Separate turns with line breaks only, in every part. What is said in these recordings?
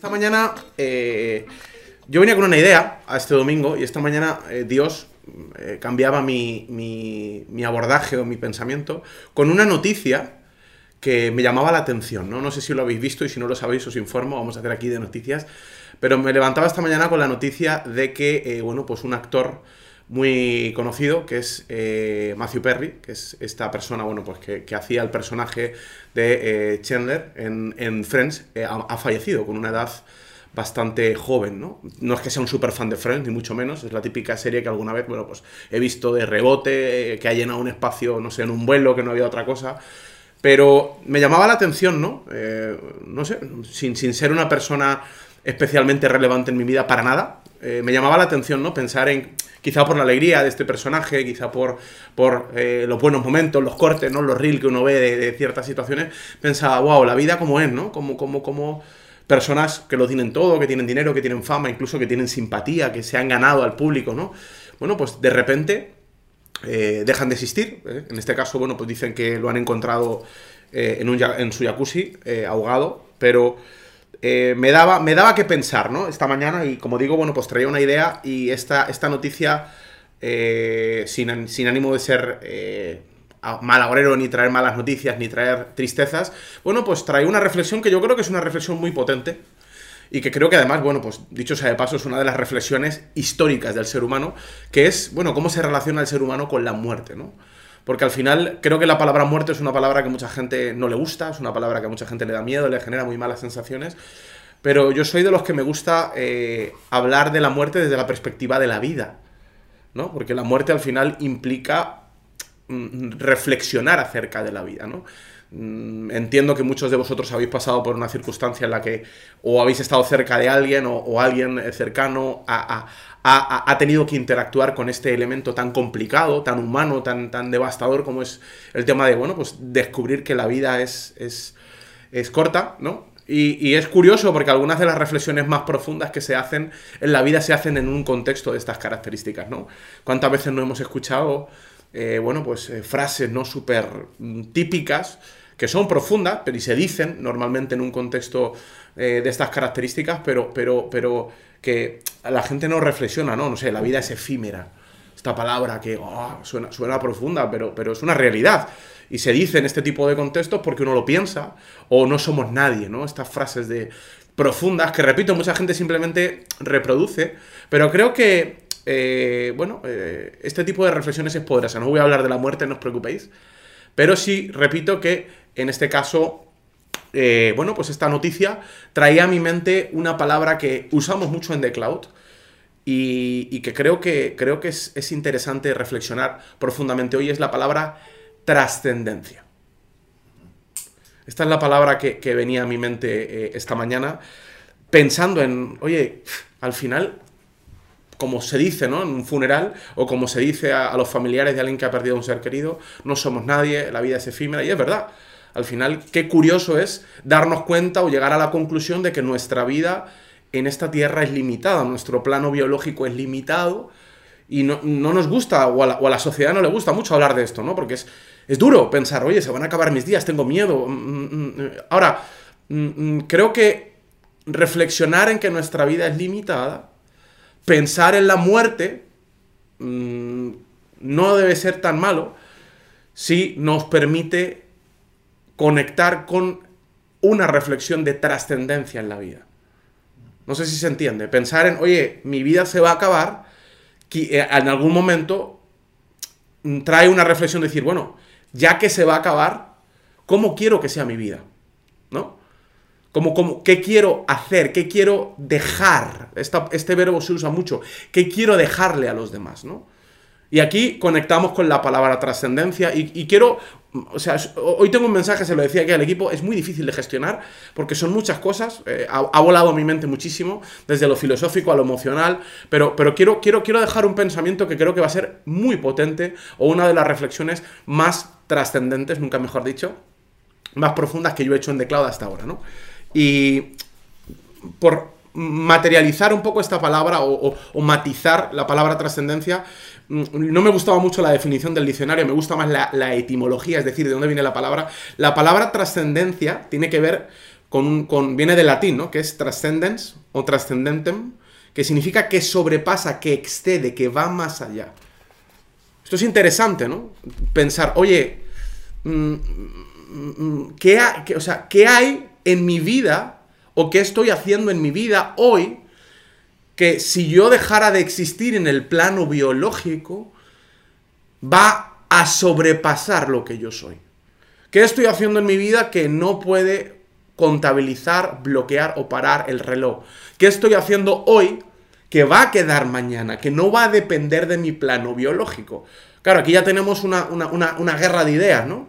Esta mañana eh, yo venía con una idea a este domingo y esta mañana eh, Dios eh, cambiaba mi, mi- mi abordaje o mi pensamiento con una noticia que me llamaba la atención, ¿no? No sé si lo habéis visto y si no lo sabéis os informo, vamos a hacer aquí de noticias, pero me levantaba esta mañana con la noticia de que, eh, bueno, pues un actor muy conocido, que es eh, Matthew Perry, que es esta persona, bueno, pues que, que hacía el personaje de eh, Chandler en, en Friends, eh, ha, fallecido con una edad bastante joven, ¿no? No es que sea un super fan de Friends, ni mucho menos, es la típica serie que alguna vez, bueno, pues he visto de rebote, que ha llenado un espacio, no sé, en un vuelo, que no había otra cosa, pero me llamaba la atención, ¿no? No sé, sin, sin ser una persona especialmente relevante en mi vida para nada, eh, me llamaba la atención, ¿no? Pensar en, quizá por la alegría de este personaje, quizá por, por eh, los buenos momentos, los cortes, ¿no? Los reels que uno ve de, ciertas situaciones, pensaba, wow, la vida como es, ¿no? Como, como, como personas que lo tienen todo, que tienen dinero, que tienen fama, incluso que tienen simpatía, que se han ganado al público, ¿no? Bueno, pues de repente eh, dejan de existir. En este caso, bueno, pues dicen que lo han encontrado en, un, en su jacuzzi, ahogado, pero eh, me, daba, me daba que pensar, ¿no? Esta mañana, y como digo, bueno, pues traía una idea y esta, esta noticia, eh, sin, sin ánimo de ser eh, ni traer malas noticias, ni traer tristezas, bueno, pues trae una reflexión que yo creo que es una reflexión muy potente. Y que creo que además, bueno, pues dicho sea de paso, es una de las reflexiones históricas del ser humano, que es, bueno, cómo se relaciona el ser humano con la muerte, ¿no? Porque al final creo que la palabra muerte es una palabra que mucha gente no le gusta, es una palabra que a mucha gente le da miedo, le genera muy malas sensaciones, pero yo soy de los que me gusta eh, hablar de la muerte desde la perspectiva de la vida, ¿no? Porque la muerte al final implica mm, reflexionar acerca de la vida, ¿no? Mm, Entiendo que muchos de vosotros habéis pasado por una circunstancia en la que o habéis estado cerca de alguien o, alguien eh, cercano ha, ha- tenido que interactuar con este elemento tan complicado, tan humano, tan, tan devastador como es el tema de, bueno, pues descubrir que la vida es, es, es corta, ¿no? Y, y es curioso porque algunas de las reflexiones más profundas que se hacen en la vida se hacen en un contexto de estas características, ¿no? ¿Cuántas veces no hemos escuchado, eh, bueno, pues eh, frases no súper mm, típicas que son profundas, pero y se dicen normalmente en un contexto eh, de estas características, pero, pero, pero que la gente no reflexiona, ¿no? No sé, la vida es efímera esta palabra que oh, suena, suena profunda, pero, pero es una realidad. Y se dice en este tipo de contextos porque uno lo piensa o no somos nadie, ¿no? Estas frases de profundas que, repito, mucha gente simplemente reproduce, pero creo que, eh, bueno, eh, este tipo de reflexiones es poderosa. No voy a hablar de la muerte, no os preocupéis, pero sí, repito que en este caso eh, bueno, pues esta noticia traía a mi mente una palabra que usamos mucho en The Cloud y, que creo que, creo que es, es interesante reflexionar profundamente hoy, es la palabra trascendencia. Esta es la palabra que, que venía a mi mente eh, esta mañana, pensando en, oye, al final, como se dice ¿no? en un funeral, o como se dice a, a los familiares de alguien que ha perdido a un ser querido, no somos nadie, la vida es efímera, y es verdad. Al final, qué curioso es darnos cuenta o llegar a la conclusión de que nuestra vida en esta tierra es limitada, nuestro plano biológico es limitado y no, no nos gusta, o a, la, o a la sociedad no le gusta mucho hablar de esto, ¿no? Porque es, es duro pensar, oye, se van a acabar mis días, tengo miedo. mm, mm, mm. Ahora, mm, mm, creo que reflexionar en que nuestra vida es limitada, pensar en la muerte, no debe ser tan malo si nos permite conectar con una reflexión de trascendencia en la vida. No sé si se entiende. Pensar en, oye, mi vida se va a acabar, que eh, en algún momento mm, trae una reflexión de decir, bueno, ya que se va a acabar, ¿cómo quiero que sea mi vida? ¿No? Como, como, ¿Qué quiero hacer? ¿Qué quiero dejar? Esta- este verbo se usa mucho. ¿Qué quiero dejarle a los demás? ¿no? Y aquí conectamos con la palabra trascendencia y, quiero, o sea, hoy tengo un mensaje, se lo decía aquí al equipo, es muy difícil de gestionar porque son muchas cosas, eh, ha, volado mi mente muchísimo, desde lo filosófico a lo emocional, pero, pero quiero, quiero, quiero dejar un pensamiento que creo que va a ser muy potente o una de las reflexiones más trascendentes, nunca mejor dicho, más profundas que yo he hecho en The Cloud hasta ahora, ¿no? Y por materializar un poco esta palabra o, matizar la palabra trascendencia, no me gustaba mucho la definición del diccionario, me gusta más la, etimología, es decir, de dónde viene la palabra. La palabra trascendencia tiene que ver con, con viene del latín, ¿no? Que es transcendence o transcendentem, que significa que sobrepasa, que excede, que va más allá. Esto es interesante, ¿no? Pensar, oye, mm, mm, ¿qué, o sea, ¿qué hay en mi vida o qué estoy haciendo en mi vida hoy que si yo dejara de existir en el plano biológico, va a sobrepasar lo que yo soy? ¿Qué estoy haciendo en mi vida que no puede contabilizar, bloquear o parar el reloj? ¿Qué estoy haciendo hoy que va a quedar mañana, que no va a depender de mi plano biológico. Claro, aquí ya tenemos una, guerra de ideas, ¿no?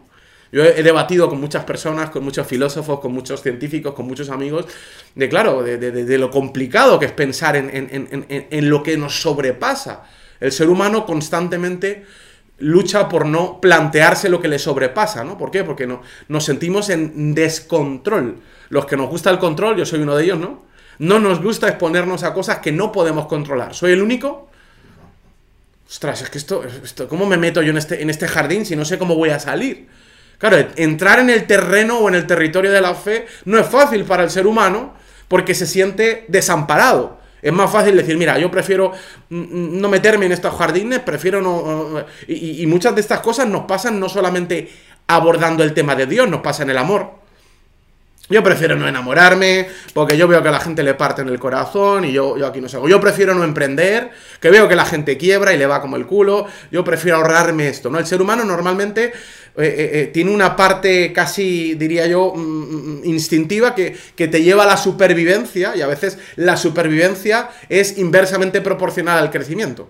Yo he, debatido con muchas personas, con muchos filósofos, con muchos científicos, con muchos amigos, de claro, de, lo complicado que es pensar en, lo que nos sobrepasa. El ser humano constantemente lucha por no plantearse lo que le sobrepasa, ¿no? ¿Por qué? Porque no, nos sentimos en descontrol. Los que nos gusta el control, yo soy uno de ellos, ¿no? No nos gusta exponernos a cosas que no podemos controlar. ¿Soy el único? Ostras, es que esto, ¿cómo me meto yo en este, en este jardín si no sé cómo voy a salir? Claro, entrar en el terreno o en el territorio de la fe no es fácil para el ser humano porque se siente desamparado. Es más fácil decir, mira, yo prefiero no meterme en estos jardines, prefiero no... Y, muchas de estas cosas nos pasan no solamente abordando el tema de Dios, nos pasa en el amor. Yo prefiero no enamorarme, porque yo veo que a la gente le parte en el corazón y yo, yo aquí no sé. Yo prefiero no emprender, que veo que la gente quiebra y le va como el culo. Yo prefiero ahorrarme esto, ¿no? El ser humano normalmente eh, eh, eh, tiene una parte casi, diría yo, mm, mm, instintiva que, que te lleva a la supervivencia y a veces la supervivencia es inversamente proporcional al crecimiento.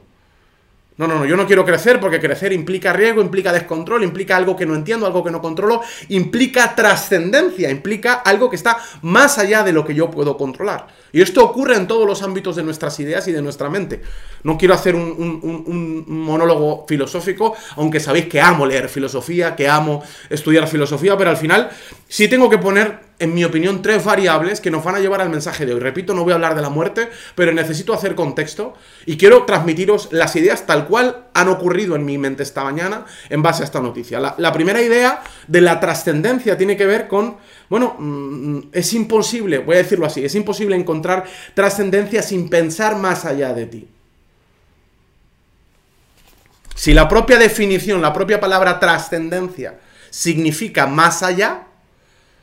No, no, no, yo no quiero crecer porque crecer implica riesgo, implica descontrol, implica algo que no entiendo, algo que no controlo, implica trascendencia, implica algo que está más allá de lo que yo puedo controlar. Y esto ocurre en todos los ámbitos de nuestras ideas y de nuestra mente. No quiero hacer un, monólogo filosófico, aunque sabéis que amo leer filosofía, que amo estudiar filosofía, pero al final sí tengo que poner en mi opinión, tres variables que nos van a llevar al mensaje de hoy. Repito, no voy a hablar de la muerte, pero necesito hacer contexto y quiero transmitiros las ideas tal cual han ocurrido en mi mente esta mañana en base a esta noticia. La, primera idea de la trascendencia tiene que ver con, bueno, mm, es imposible, voy a decirlo así, es imposible encontrar trascendencia sin pensar más allá de ti. Si la propia definición, la propia palabra trascendencia significa más allá,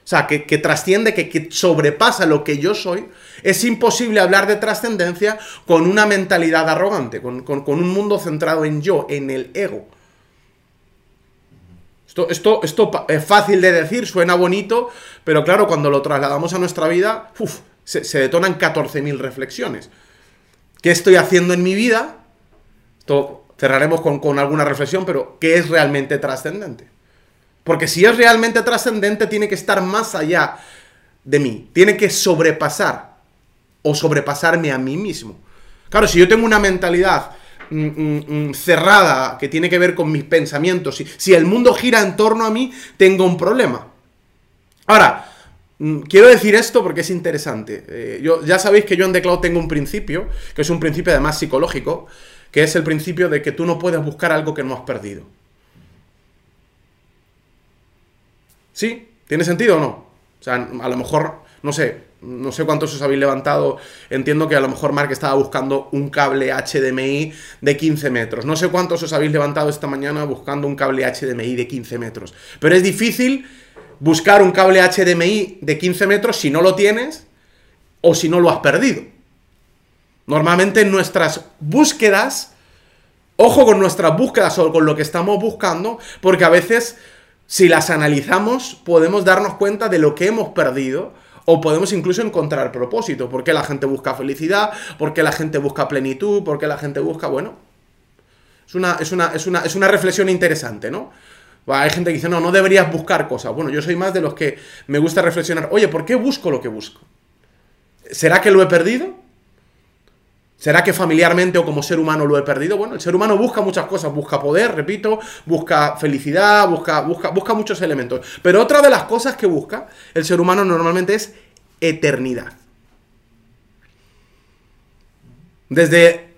sea, que, trasciende, que, sobrepasa lo que yo soy, es imposible hablar de trascendencia con una mentalidad arrogante, con, un mundo centrado en yo, en el ego. Esto, esto, esto, es fácil de decir, suena bonito, pero claro, cuando lo trasladamos a nuestra vida, se, se, detonan 14.000 reflexiones. ¿Qué estoy haciendo en mi vida? Cerraremos con, con alguna reflexión, pero ¿qué es realmente trascendente? Porque si es realmente trascendente, tiene que estar más allá de mí. Tiene que sobrepasar o sobrepasarme a mí mismo. Claro, si yo tengo una mentalidad mm, mm, mm, cerrada que tiene que ver con mis pensamientos, si, si el mundo gira en torno a mí, tengo un problema. Ahora, quiero decir esto porque es interesante. Eh, yo, ya sabéis que yo en The Cloud tengo un principio, que es un principio además psicológico, que es el principio de que tú no puedes buscar algo que no has perdido. ¿Sí? ¿Tiene sentido o no? O sea, a lo mejor, no sé, no sé cuántos os habéis levantado. Entiendo que a lo mejor Mark estaba buscando un cable HDMI de 15 metros. No sé cuántos os habéis levantado esta mañana buscando un cable HDMI de 15 metros. Pero es difícil buscar un cable HDMI de 15 metros si no lo tienes o si no lo has perdido. Normalmente en nuestras búsquedas, ojo con nuestras búsquedas o con lo que estamos buscando, porque a veces si las analizamos, podemos darnos cuenta de lo que hemos perdido o podemos incluso encontrar propósito. ¿Por qué la gente busca felicidad? ¿Por qué la gente busca plenitud? ¿Por qué la gente busca, bueno? Es una, es una, es una, es una reflexión interesante, ¿no? Hay gente que dice, no, no deberías buscar cosas. Bueno, yo soy más de los que me gusta reflexionar, oye, ¿por qué busco lo que busco? ¿Será que lo he perdido? ¿Será que familiarmente o como ser humano lo he perdido? Bueno, el ser humano busca muchas cosas, busca poder, repito, busca felicidad, busca, busca, busca muchos elementos. Pero otra de las cosas que busca el ser humano normalmente es eternidad. Desde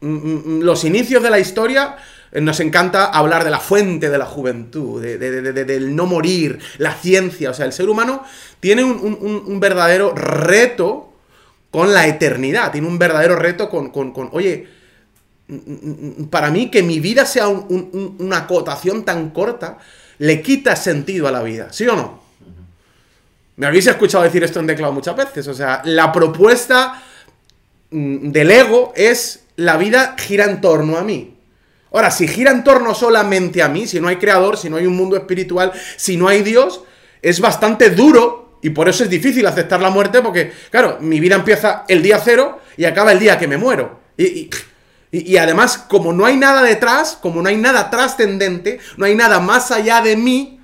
mm, mm, los inicios de la historia, eh, nos encanta hablar de la fuente de la juventud, del no morir, la ciencia. O sea, el ser humano tiene un, verdadero reto con la eternidad, tiene un verdadero reto con, oye, para mí que mi vida sea una acotación tan corta, le quita sentido a la vida, ¿sí o no? Me habéis escuchado decir esto en Declado muchas veces, o sea, la propuesta mm, del ego es la vida gira en torno a mí. Ahora, si gira en torno solamente a mí, si no hay creador, si no hay un mundo espiritual, si no hay Dios, es bastante duro y por eso es difícil aceptar la muerte porque, claro, mi vida empieza el día cero y acaba el día que me muero. Y, y, además, como no hay nada detrás, como no hay nada trascendente, no hay nada más allá de mí,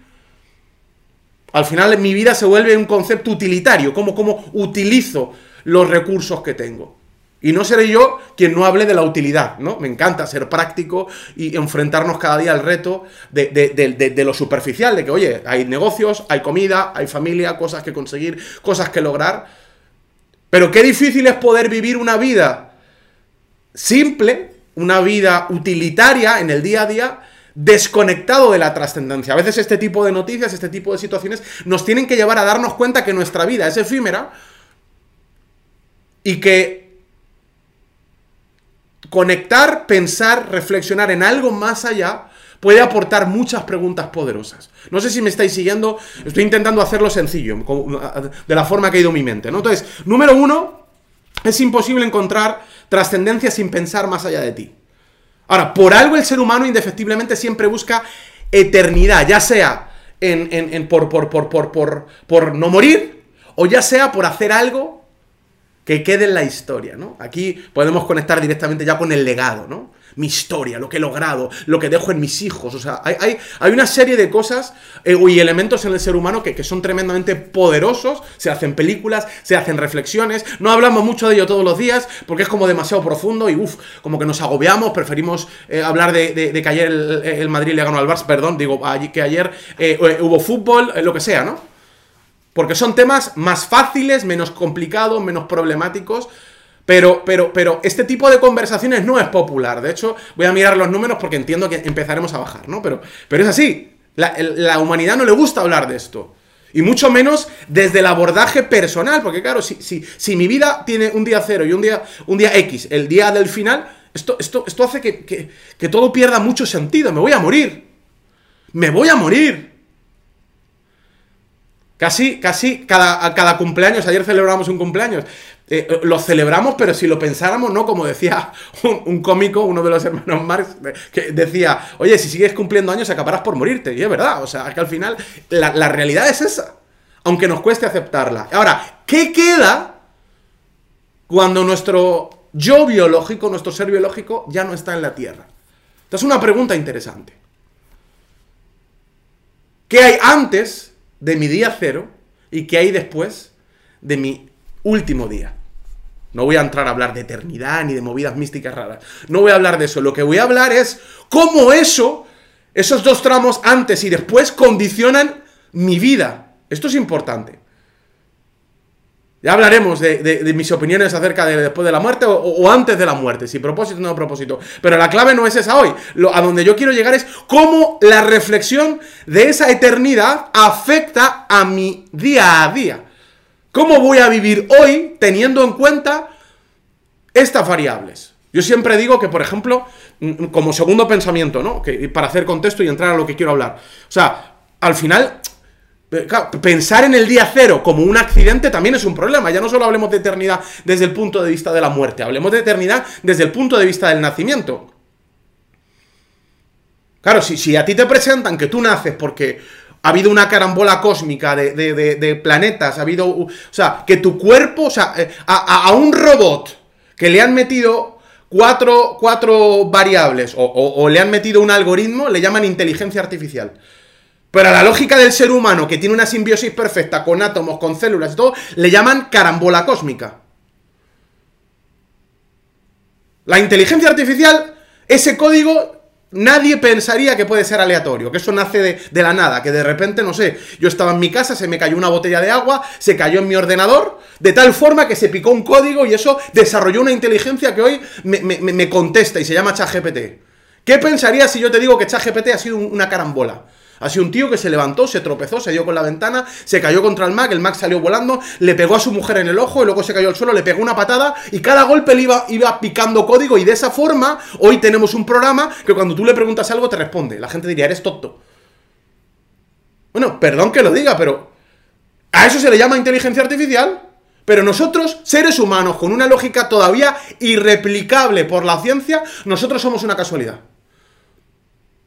al final mi vida se vuelve un concepto utilitario, como, como utilizo los recursos que tengo. Y no seré yo quien no hable de la utilidad, ¿no? Me encanta ser práctico y enfrentarnos cada día al reto de, lo superficial, de que, oye, hay negocios, hay comida, hay familia, cosas que conseguir, cosas que lograr. Pero qué difícil es poder vivir una vida simple, una vida utilitaria en el día a día, desconectado de la trascendencia. A veces este tipo de noticias, este tipo de situaciones nos tienen que llevar a darnos cuenta que nuestra vida es efímera y que conectar, pensar, reflexionar en algo más allá puede aportar muchas preguntas poderosas. No sé si me estáis siguiendo, estoy intentando hacerlo sencillo, de la forma que ha ido mi mente. ¿no? Entonces, número uno, es imposible encontrar trascendencia sin pensar más allá de ti. Ahora, por algo el ser humano indefectiblemente siempre busca eternidad, ya sea en, por, por, por, por, por no morir, o ya sea por hacer algo que quede en la historia, ¿no? Aquí podemos conectar directamente ya con el legado, ¿no? Mi historia, lo que he logrado, lo que dejo en mis hijos, o sea, hay, hay, una serie de cosas eh, y elementos en el ser humano que, son tremendamente poderosos, se hacen películas, se hacen reflexiones, no hablamos mucho de ello todos los días porque es como demasiado profundo y uff, como que nos agobiamos, preferimos eh, hablar de, que ayer el, Madrid le ganó al Barça, perdón, digo, que ayer eh, hubo fútbol, lo que sea, ¿no? Porque son temas más fáciles, menos complicados, menos problemáticos. Pero, pero, pero este tipo de conversaciones no es popular. De hecho, voy a mirar los números porque entiendo que empezaremos a bajar, ¿no? Pero, pero es así. La, humanidad no le gusta hablar de esto. Y mucho menos desde el abordaje personal. Porque claro, si, si, si mi vida tiene un día cero y un día, un día X, el día del final, esto, esto, esto hace que, que todo pierda mucho sentido. Me voy a morir. Me voy a morir. Casi, casi cada, cada cumpleaños, ayer celebramos un cumpleaños, eh, eh, lo celebramos, pero si lo pensáramos, ¿no? Como decía un, cómico, uno de los hermanos Marx, que decía, oye, si sigues cumpliendo años acabarás por morirte. Y es verdad, o sea, que al final la, la realidad es esa, aunque nos cueste aceptarla. Ahora, ¿qué queda cuando nuestro yo biológico, nuestro ser biológico, ya no está en la Tierra? Esta es una pregunta interesante. ¿Qué hay antes de mi día cero y qué hay después de mi último día. No voy a entrar a hablar de eternidad ni de movidas místicas raras. No voy a hablar de eso. Lo que voy a hablar es cómo eso, esos dos tramos antes y después, condicionan mi vida. Esto es importante. Ya hablaremos de, mis opiniones acerca de después de la muerte o, antes de la muerte, si propósito o no propósito. Pero la clave no es esa hoy. Lo, a donde yo quiero llegar es cómo la reflexión de esa eternidad afecta a mi día a día. ¿Cómo voy a vivir hoy teniendo en cuenta estas variables? Yo siempre digo que, por ejemplo, mm, como segundo pensamiento, ¿no? Que, para hacer contexto y entrar a lo que quiero hablar. O sea, al final eh, pensar en el día cero como un accidente también es un problema. Ya no solo hablemos de eternidad desde el punto de vista de la muerte, hablemos de eternidad desde el punto de vista del nacimiento. Claro, si, a ti te presentan que tú naces porque ha habido una carambola cósmica de, planetas, ha habido. O sea, que tu cuerpo, o sea, eh, a, un robot que le han metido cuatro, cuatro variables o le han metido un algoritmo, le llaman inteligencia artificial. Pero a la lógica del ser humano, que tiene una simbiosis perfecta con átomos, con células y todo, le llaman carambola cósmica. La inteligencia artificial, ese código, nadie pensaría que puede ser aleatorio, que eso nace de, la nada, que de repente, no sé, yo estaba en mi casa, se me cayó una botella de agua, se cayó en mi ordenador, de tal forma que se picó un código y eso desarrolló una inteligencia que hoy me, contesta y se llama ChatGPT ¿Qué pensarías si yo te digo que ChatGPT ha sido una carambola? Sido un tío que se levantó, se tropezó, se dio con la ventana, se cayó contra el Mac, el Mac salió volando, le pegó a su mujer en el ojo y luego se cayó al suelo, le pegó una patada y cada golpe le iba, iba picando código y de esa forma hoy tenemos un programa que cuando tú le preguntas algo te responde. La gente diría, eres tonto. Bueno, perdón que lo diga, pero ¿a eso se le llama inteligencia artificial? Pero nosotros, seres humanos, con una lógica todavía irreplicable por la ciencia, nosotros somos una casualidad.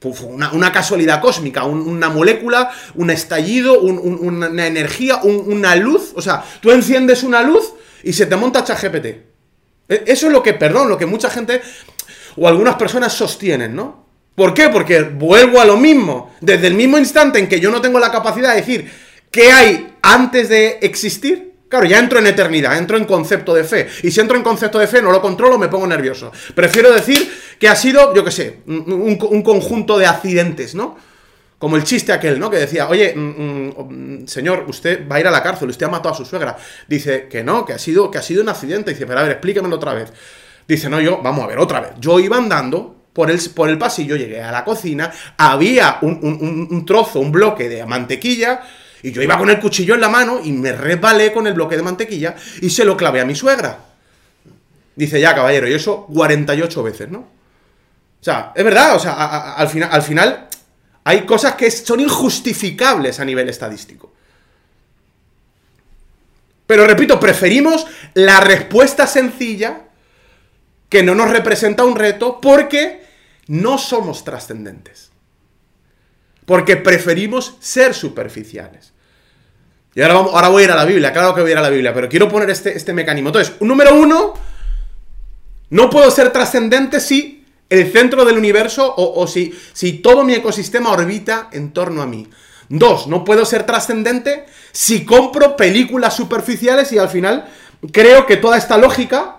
Una, casualidad cósmica, una molécula, un estallido, una energía, una luz. O sea, tú enciendes una luz y se te monta ChatGPT. E, eso es lo que, perdón, lo que mucha gente o algunas personas sostienen, ¿no? ¿Por qué? Porque vuelvo a lo mismo. Desde el mismo instante en que yo no tengo la capacidad de decir qué hay antes de existir, Claro, ya entro en eternidad, entro en concepto de fe. Y si entro en concepto de fe, no lo controlo, me pongo nervioso. Prefiero decir que ha sido, yo qué sé, un, conjunto de accidentes, ¿no? Como el chiste aquel, ¿no? Que decía, oye, mm, mm, señor, usted va a ir a la cárcel, usted ha matado a su suegra. Dice que no, que ha sido, que ha sido un accidente. Dice, pero a ver, explíquemelo otra vez. Dice, no, yo, vamos a ver, otra vez. Yo iba andando por el, por el pasillo, llegué a la cocina, había un, un trozo, un bloque de mantequilla y yo iba con el cuchillo en la mano y me resbalé con el bloque de mantequilla y se lo clavé a mi suegra. Dice, ya, caballero, y eso 48 veces, ¿no? O sea, es verdad, o sea, al, final, al final hay cosas que son injustificables a nivel estadístico. Pero repito, preferimos la respuesta sencilla que no nos representa un reto porque no somos trascendentes. Porque preferimos ser superficiales. Y ahora, vamos, ahora voy a ir a la Biblia, claro que voy a ir a la Biblia, pero quiero poner este, este mecanismo. Entonces, número uno, no puedo ser trascendente si el centro del universo o, si, si todo mi ecosistema orbita en torno a mí. Dos, no puedo ser trascendente si compro películas superficiales y al final creo que toda esta lógica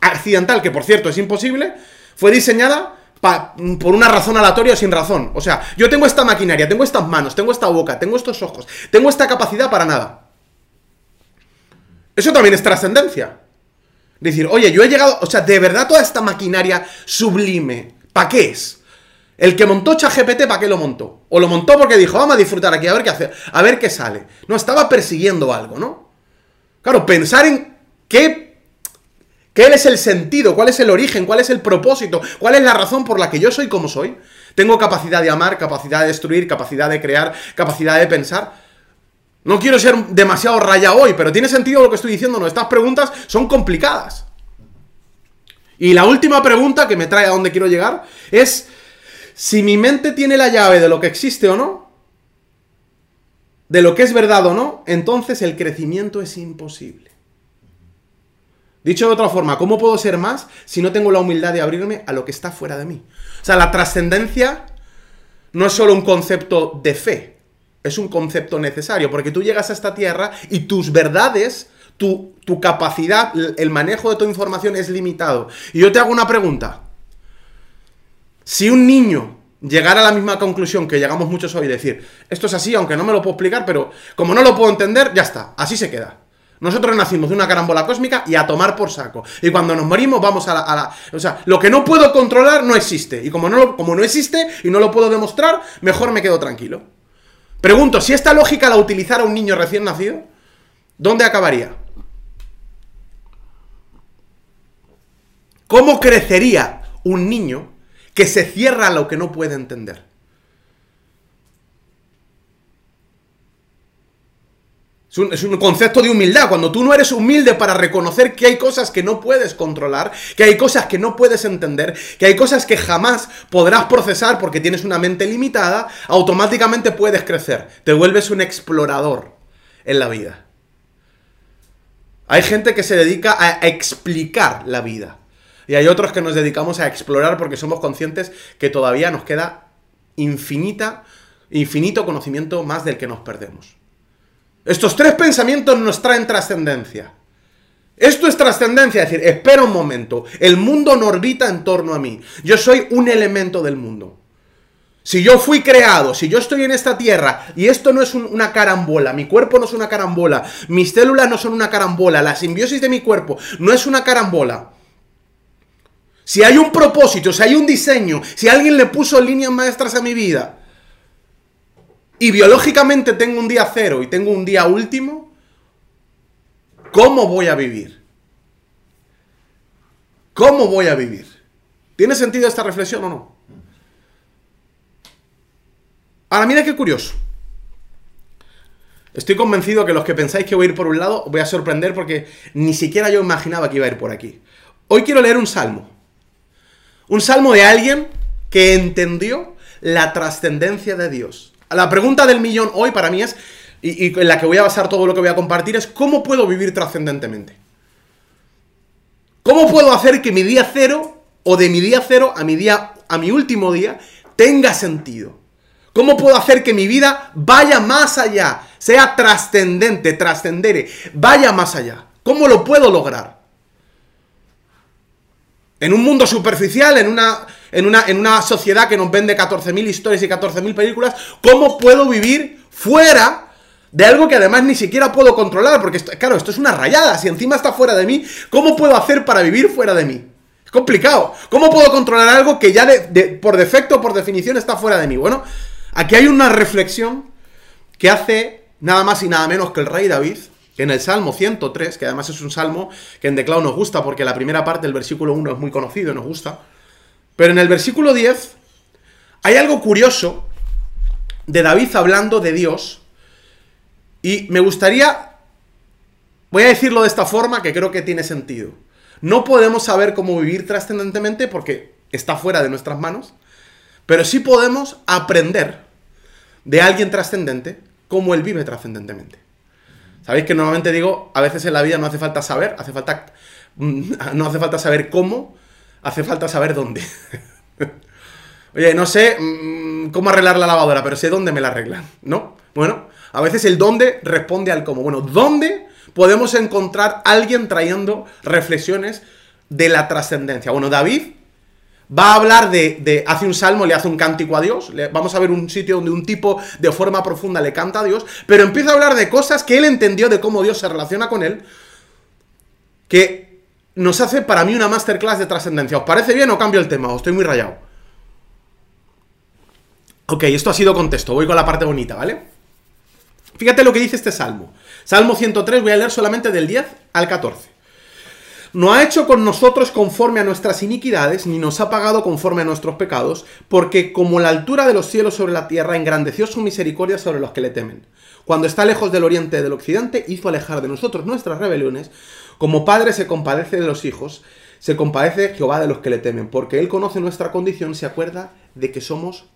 accidental, que por cierto es imposible, fue diseñada por una razón aleatoria o sin razón. O sea, yo tengo esta maquinaria, tengo estas manos, tengo esta boca, tengo estos ojos, tengo esta capacidad para nada. Eso también es trascendencia. Decir, oye, yo he llegado, o sea, de verdad toda esta maquinaria sublime, ¿para qué es? El que montó ChatGPT, ¿para qué lo montó? O lo montó porque dijo, vamos a disfrutar aquí, a ver qué hace, a ver qué sale. No, estaba persiguiendo algo, ¿no? Claro, pensar en qué ¿Qué es el sentido? ¿Cuál es el origen? ¿Cuál es el propósito? ¿Cuál es la razón por la que yo soy como soy? Tengo capacidad de amar, capacidad de destruir, capacidad de crear, capacidad de pensar. No quiero ser demasiado raya hoy, pero tiene sentido lo que estoy diciendo. No, estas preguntas son complicadas. Y la última pregunta que me trae a donde quiero llegar es si mi mente tiene la llave de lo que existe o no, de lo que es verdad o no, entonces el crecimiento es imposible. Dicho de otra forma, ¿cómo puedo ser más si no tengo la humildad de abrirme a lo que está fuera de mí? O sea, la trascendencia no es solo un concepto de fe, es un concepto necesario, porque tú llegas a esta tierra y tus verdades, tu, tu capacidad, el manejo de tu información es limitado. Y yo te hago una pregunta. Si un niño llegara a la misma conclusión que llegamos muchos hoy, decir, esto es así, aunque no me lo puedo explicar, pero como no lo puedo entender, ya está, así se queda. Nosotros nacimos de una carambola cósmica y a tomar por saco. Y cuando nos morimos vamos a la, O sea, lo que no puedo controlar no existe. Y como no, como no existe y no lo puedo demostrar, mejor me quedo tranquilo. Pregunto, si esta lógica la utilizara un niño recién nacido, ¿dónde acabaría? ¿Cómo crecería un niño que se cierra a lo que no puede entender? Es un, concepto de humildad. Cuando tú no eres humilde para reconocer que hay cosas que no puedes controlar, que hay cosas que no puedes entender, que hay cosas que jamás podrás procesar porque tienes una mente limitada, automáticamente puedes crecer. Te vuelves un explorador en la vida. Hay gente que se dedica a explicar la vida. Y hay otros que nos dedicamos a explorar porque somos conscientes que todavía nos queda infinita, infinito conocimiento más del que nos perdemos. Estos tres pensamientos nos traen trascendencia. Esto es trascendencia, es decir, espera un momento, el mundo no orbita en torno a mí, yo soy un elemento del mundo. Si yo fui creado, si yo estoy en esta tierra y esto no es una carambola, mi cuerpo no es una carambola, mis células no son una carambola, la simbiosis de mi cuerpo no es una carambola. si hay un propósito, si hay un diseño, si alguien le puso líneas maestras a mi vida, y biológicamente tengo un día cero y tengo un día último, ¿cómo voy a vivir? ¿Cómo voy a vivir? ¿Tiene sentido esta reflexión o no? Ahora mira qué curioso. Estoy convencido que los que pensáis que voy a ir por un lado, os voy a sorprender porque ni siquiera yo imaginaba que iba a ir por aquí. Hoy quiero leer un salmo. Un salmo de alguien que entendió la trascendencia de Dios. La pregunta del millón hoy para mí es, y, en la que voy a basar todo lo que voy a compartir, es ¿cómo puedo vivir trascendentemente? ¿Cómo puedo hacer que mi día cero, o de mi día cero a mi día, a mi último día, tenga sentido? ¿Cómo puedo hacer que mi vida vaya más allá? Sea trascendente, trascendere, vaya más allá. ¿Cómo lo puedo lograr? En un mundo superficial, en una, en una, en una sociedad que nos vende 14.000 historias y 14.000 películas, ¿cómo puedo vivir fuera de algo que además ni siquiera puedo controlar? Porque, claro, esto es una rayada. Si encima está fuera de mí, ¿cómo puedo hacer para vivir fuera de mí? Es complicado. ¿Cómo puedo controlar algo que ya por defecto, por definición, está fuera de mí? Bueno, Aquí hay una reflexión que hace nada más y nada menos que el rey David, en el Salmo 103, que además es un salmo que en Declao nos gusta porque la primera parte del versículo 1 es muy conocido y nos gusta. Pero en el versículo 10 hay algo curioso de David hablando de Dios y me gustaría, voy a decirlo de esta forma que creo que tiene sentido. No podemos saber cómo vivir trascendentemente porque está fuera de nuestras manos, pero sí podemos aprender de alguien trascendente como él vive trascendentemente. Sabéis que normalmente digo, a veces en la vida no hace falta saber, hace falta mm, no hace falta saber cómo, hace falta saber dónde. Oye, no sé mm, cómo arreglar la lavadora, pero sé dónde me la arreglan, ¿no? Bueno, a veces el dónde responde al cómo. Bueno, ¿dónde podemos encontrar alguien trayendo reflexiones de la trascendencia? Bueno, David Va a hablar de, hace un salmo, le hace un cántico a Dios. vamos a ver un sitio donde un tipo de forma profunda le canta a Dios. Pero empieza a hablar de cosas que él entendió de cómo Dios se relaciona con él. Que nos hace para mí una masterclass de trascendencia. ¿Os parece bien o cambio el tema? ¿O estoy muy rayado? Ok, esto ha sido contexto. Voy con la parte bonita, ¿vale? Fíjate lo que dice este salmo. Salmo 103, voy a leer solamente del 10 al 14 no ha hecho con nosotros conforme a nuestras iniquidades, ni nos ha pagado conforme a nuestros pecados, porque como la altura de los cielos sobre la tierra, engrandeció su misericordia sobre los que le temen. Cuando está lejos del oriente y del occidente, hizo alejar de nosotros nuestras rebeliones. Como padre se compadece de los hijos, se compadece Jehová de los que le temen, porque él conoce nuestra condición, se acuerda de que somos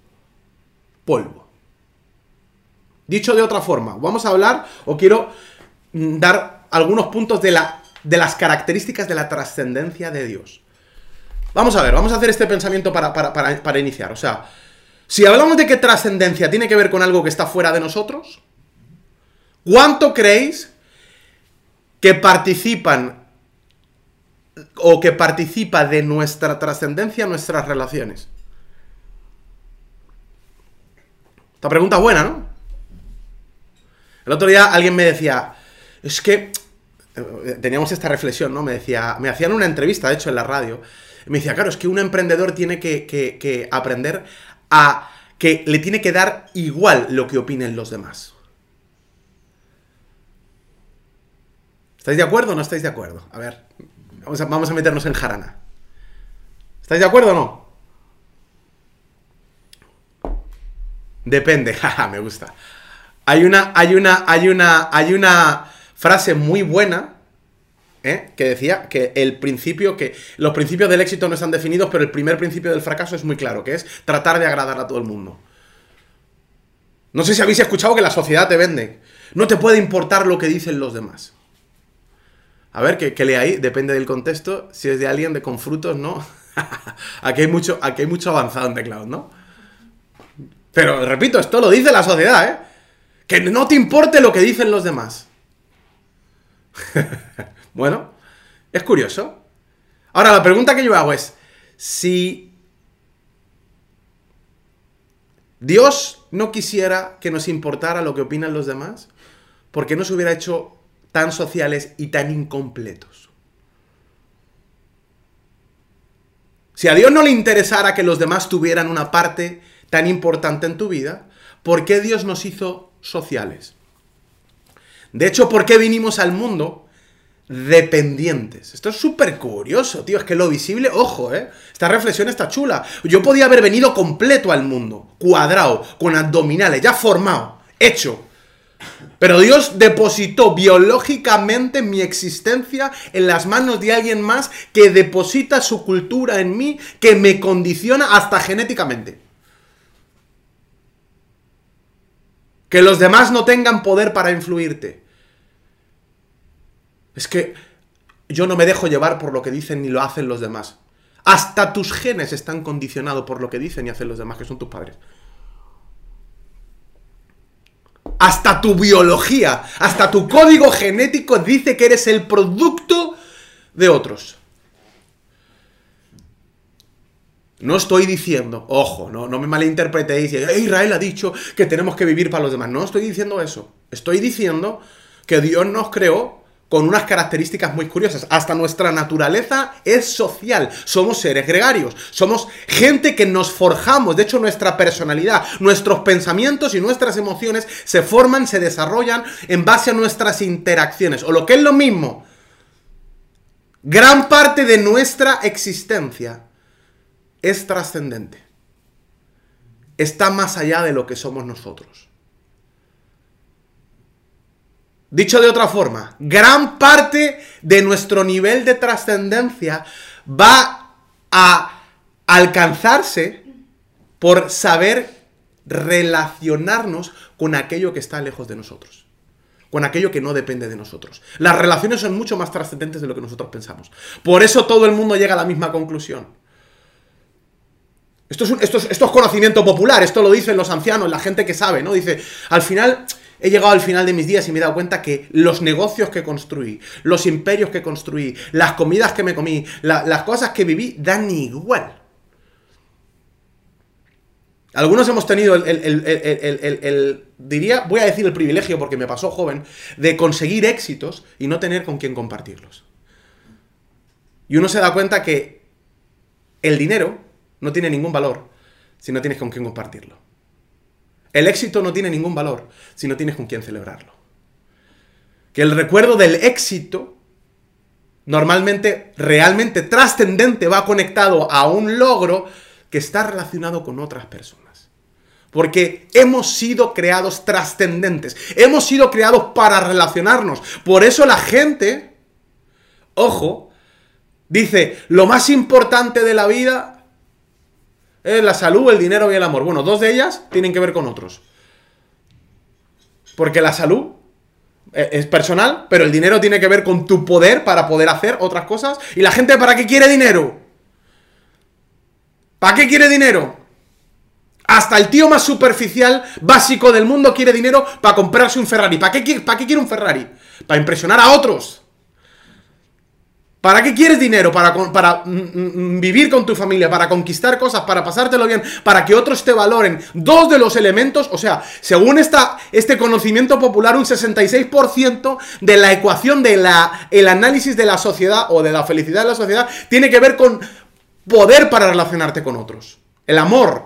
polvo. Dicho de otra forma, vamos a hablar, o quiero mm, dar algunos puntos de la de las características de la trascendencia de Dios. Vamos a ver, vamos a hacer este pensamiento para, para, iniciar. O sea, si hablamos de que trascendencia tiene que ver con algo que está fuera de nosotros, ¿cuánto creéis que participan o que participa de nuestra trascendencia nuestras relaciones? Esta pregunta es buena, ¿no? El otro día alguien me decía, es que teníamos esta reflexión, ¿no? Me decía, me hacían una entrevista, de hecho, en la radio. Me decía, claro, es que un emprendedor tiene que, aprender a que le tiene que dar igual lo que opinen los demás. ¿Estáis de acuerdo o no estáis de acuerdo? A ver, vamos a, meternos en jarana. ¿Estáis de acuerdo o no? Depende, jaja, me gusta. Hay una, hay una, hay una, hay una frase muy buena ¿eh? que decía que el principio, que los principios del éxito no están definidos, pero el primer principio del fracaso es muy claro, que es tratar de agradar a todo el mundo. No sé si habéis escuchado que la sociedad te vende. No te puede importar lo que dicen los demás. A ver, que, que ahí, depende del contexto. Si es de alguien de con frutos, no. aquí, hay mucho, aquí hay mucho avanzado en teclado, ¿no? Pero repito, esto lo dice la sociedad, ¿eh? Que no te importe lo que dicen los demás. bueno, es curioso. Ahora, la pregunta que yo hago es, si Dios no quisiera que nos importara lo que opinan los demás, ¿por qué nos hubiera hecho tan sociales y tan incompletos? Si a Dios no le interesara que los demás tuvieran una parte tan importante en tu vida, ¿por qué Dios nos hizo sociales? De hecho, ¿por qué vinimos al mundo dependientes? Esto es súper curioso, tío. Es que lo visible, ojo, ¿eh? Esta reflexión está chula. Yo podía haber venido completo al mundo, cuadrado, con abdominales, ya formado, hecho. Pero Dios depositó biológicamente mi existencia en las manos de alguien más que deposita su cultura en mí, que me condiciona hasta genéticamente. Que los demás no tengan poder para influirte. Es que yo no me dejo llevar por lo que dicen ni lo hacen los demás. Hasta tus genes están condicionados por lo que dicen y hacen los demás, que son tus padres. Hasta tu biología, hasta tu código genético dice que eres el producto de otros. No estoy diciendo, ojo, no, me malinterpretéis, Israel ha dicho que tenemos que vivir para los demás. No estoy diciendo eso. Estoy diciendo que Dios nos creó con unas características muy curiosas. Hasta nuestra naturaleza es social. Somos seres gregarios. Somos gente que nos forjamos. De hecho, nuestra personalidad, nuestros pensamientos y nuestras emociones se forman, se desarrollan en base a nuestras interacciones. O lo que es lo mismo, gran parte de nuestra existencia es trascendente. Está más allá de lo que somos nosotros. Dicho de otra forma, gran parte de nuestro nivel de trascendencia va a alcanzarse por saber relacionarnos con aquello que está lejos de nosotros, con aquello que no depende de nosotros. Las relaciones son mucho más trascendentes de lo que nosotros pensamos. Por eso todo el mundo llega a la misma conclusión. Esto es, conocimiento popular, esto lo dicen los ancianos, la gente que sabe, ¿no? Dice, al final he llegado al final de mis días y me he dado cuenta que los negocios que construí, los imperios que construí, las comidas que me comí, las cosas que viví, dan igual. Algunos hemos tenido el, diría, voy a decir el privilegio porque me pasó joven, de conseguir éxitos y no tener con quién compartirlos. Y uno se da cuenta que el dinero no tiene ningún valor si no tienes con quién compartirlo. El éxito no tiene ningún valor si no tienes con quién celebrarlo. Que el recuerdo del éxito, normalmente, realmente trascendente, va conectado a un logro que está relacionado con otras personas. Porque hemos sido creados trascendentes. Hemos sido creados para relacionarnos. Por eso la gente, ojo, dice, lo más importante de la vida es la salud, el dinero y el amor. Bueno, dos de ellas tienen que ver con otros. Porque la salud eh, es personal, pero el dinero tiene que ver con tu poder para poder hacer otras cosas. ¿Y la gente para qué quiere dinero? ¿Para qué quiere dinero? Hasta el tío más superficial, básico del mundo quiere dinero para comprarse un Ferrari. ¿Para qué, ¿Para qué quiere un Ferrari? Para impresionar a otros. ¿Para qué quieres dinero? Para, para mm, mm, mm, vivir con tu familia, para conquistar cosas, para pasártelo bien, para que otros te valoren. Dos de los elementos, o sea, según esta, este conocimiento popular, un 66% de la ecuación del el análisis de la sociedad o de la felicidad de la sociedad tiene que ver con poder para relacionarte con otros. El amor.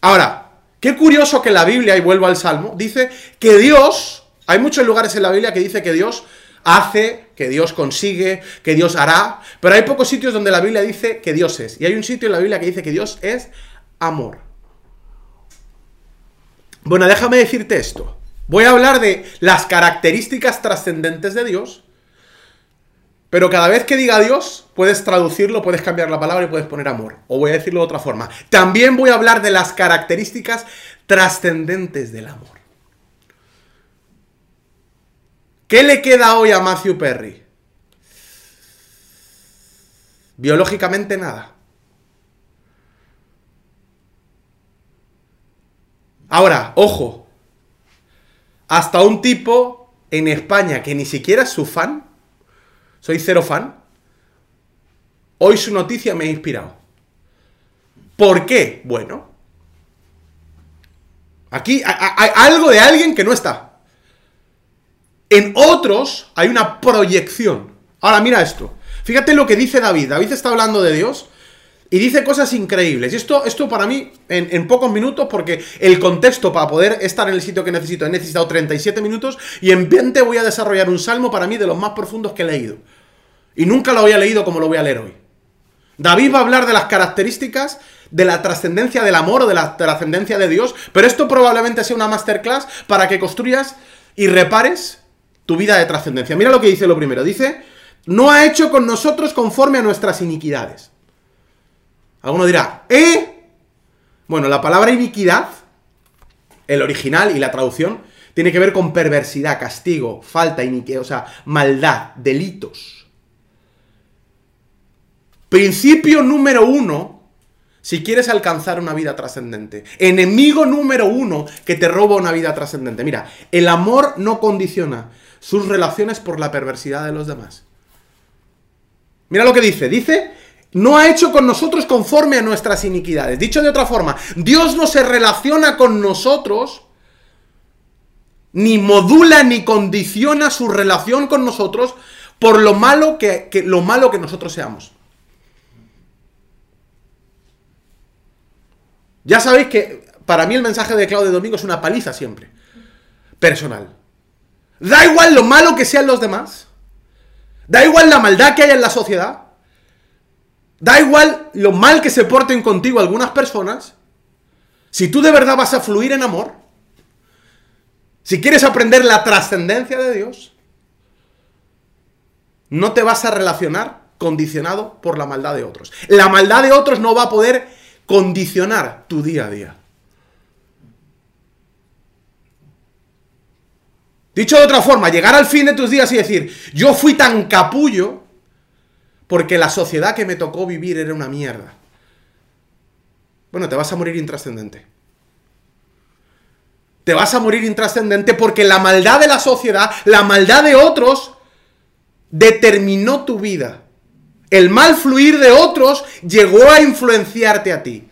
Ahora, qué curioso que la Biblia, y vuelvo al Salmo, dice que Dios, hay muchos lugares en la Biblia que dice que Dios hace, que Dios consigue, que Dios hará, pero hay pocos sitios donde la Biblia dice que Dios es. Y hay un sitio en la Biblia que dice que Dios es amor. Bueno, déjame decirte esto. Voy a hablar de las características trascendentes de Dios, pero cada vez que diga Dios, puedes traducirlo, puedes cambiar la palabra y puedes poner amor. O voy a decirlo de otra forma. También voy a hablar de las características trascendentes del amor. ¿Qué le queda hoy a Matthew Perry? Biológicamente nada. Ahora, ojo, hasta un tipo en España que ni siquiera es su fan, soy cero fan, hoy su noticia me ha inspirado. ¿Por qué? Bueno, aquí hay algo de alguien que no está. En otros hay una proyección. Ahora mira esto. Fíjate lo que dice David. David está hablando de Dios. Y dice cosas increíbles. Y esto, esto para mí, en, pocos minutos, porque el contexto para poder estar en el sitio que necesito, he necesitado 37 minutos y en 20 voy a desarrollar un salmo para mí de los más profundos que he leído. Y nunca lo había leído como lo voy a leer hoy. David va a hablar de las características de la trascendencia del amor o de la trascendencia de Dios, pero esto probablemente sea una masterclass para que construyas y repares tu vida de trascendencia. Mira lo que dice lo primero. Dice, no ha hecho con nosotros conforme a nuestras iniquidades. Alguno dirá, ¿eh? Bueno, la palabra iniquidad, el original y la traducción, tiene que ver con perversidad, castigo, falta, iniquidad, o sea, maldad, delitos. Principio número uno, si quieres alcanzar una vida trascendente. Enemigo número uno que te roba una vida trascendente. Mira, el amor no condiciona sus relaciones por la perversidad de los demás. Mira lo que dice. Dice no ha hecho con nosotros conforme a nuestras iniquidades. Dicho de otra forma, Dios no se relaciona con nosotros, ni modula ni condiciona su relación con nosotros por lo malo que, lo malo que nosotros seamos. Ya sabéis que para mí el mensaje de Claudio Domingo es una paliza siempre. Personal. Da igual lo malo que sean los demás. Da igual la maldad que haya en la sociedad. Da igual lo mal que se porten contigo algunas personas. Si tú de verdad vas a fluir en amor, si quieres aprender la trascendencia de Dios, no te vas a relacionar condicionado por la maldad de otros. La maldad de otros no va a poder condicionar tu día a día. Dicho de otra forma, llegar al fin de tus días y decir, yo fui tan capullo porque la sociedad que me tocó vivir era una mierda. Bueno, te vas a morir intrascendente. Te vas a morir intrascendente porque la maldad de la sociedad, la maldad de otros, determinó tu vida. El mal fluir de otros llegó a influenciarte a ti.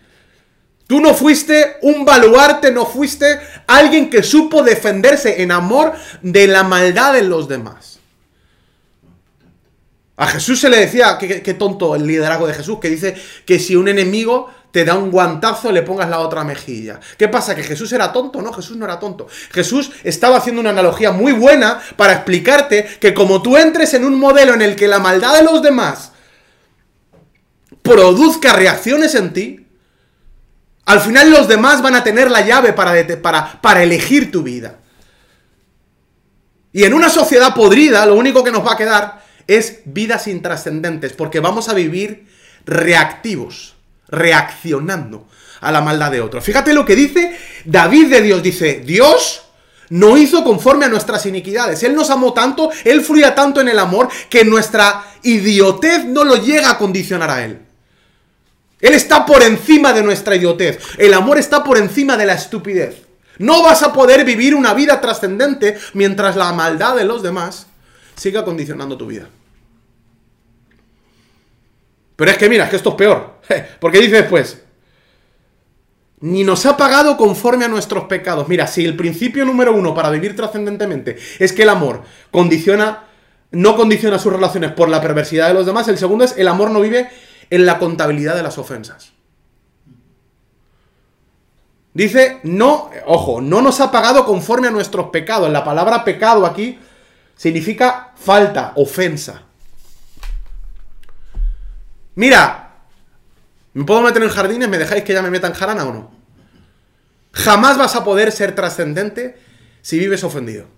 Tú no fuiste un baluarte, no fuiste alguien que supo defenderse en amor de la maldad de los demás. A Jesús se le decía, qué, tonto el liderazgo de Jesús, que dice que si un enemigo te da un guantazo, le pongas la otra mejilla. ¿Qué pasa? ¿Que Jesús era tonto? No, Jesús no era tonto. Jesús estaba haciendo una analogía muy buena para explicarte que como tú entres en un modelo en el que la maldad de los demás produzca reacciones en ti, al final los demás van a tener la llave para, para, para elegir tu vida. Y en una sociedad podrida, lo único que nos va a quedar es vidas intrascendentes, porque vamos a vivir reactivos, reaccionando a la maldad de otros. Fíjate lo que dice David de Dios, dice, Dios no hizo conforme a nuestras iniquidades. Él nos amó tanto, Él fluía tanto en el amor, que nuestra idiotez no lo llega a condicionar a Él. Él está por encima de nuestra idiotez. El amor está por encima de la estupidez. No vas a poder vivir una vida trascendente mientras la maldad de los demás siga condicionando tu vida. Pero es que mira, es que esto es peor. Porque dice después, ni nos ha pagado conforme a nuestros pecados. Mira, si el principio número uno para vivir trascendentemente es que el amor condiciona, no condiciona sus relaciones por la perversidad de los demás, el segundo es el amor no vive en la contabilidad de las ofensas. Dice, no, ojo, no nos ha pagado conforme a nuestros pecados. La palabra pecado aquí significa falta, ofensa. Mira, ¿me puedo meter en jardines? ¿Me dejáis que ya me meta en jarana o no? Jamás vas a poder ser trascendente si vives ofendido.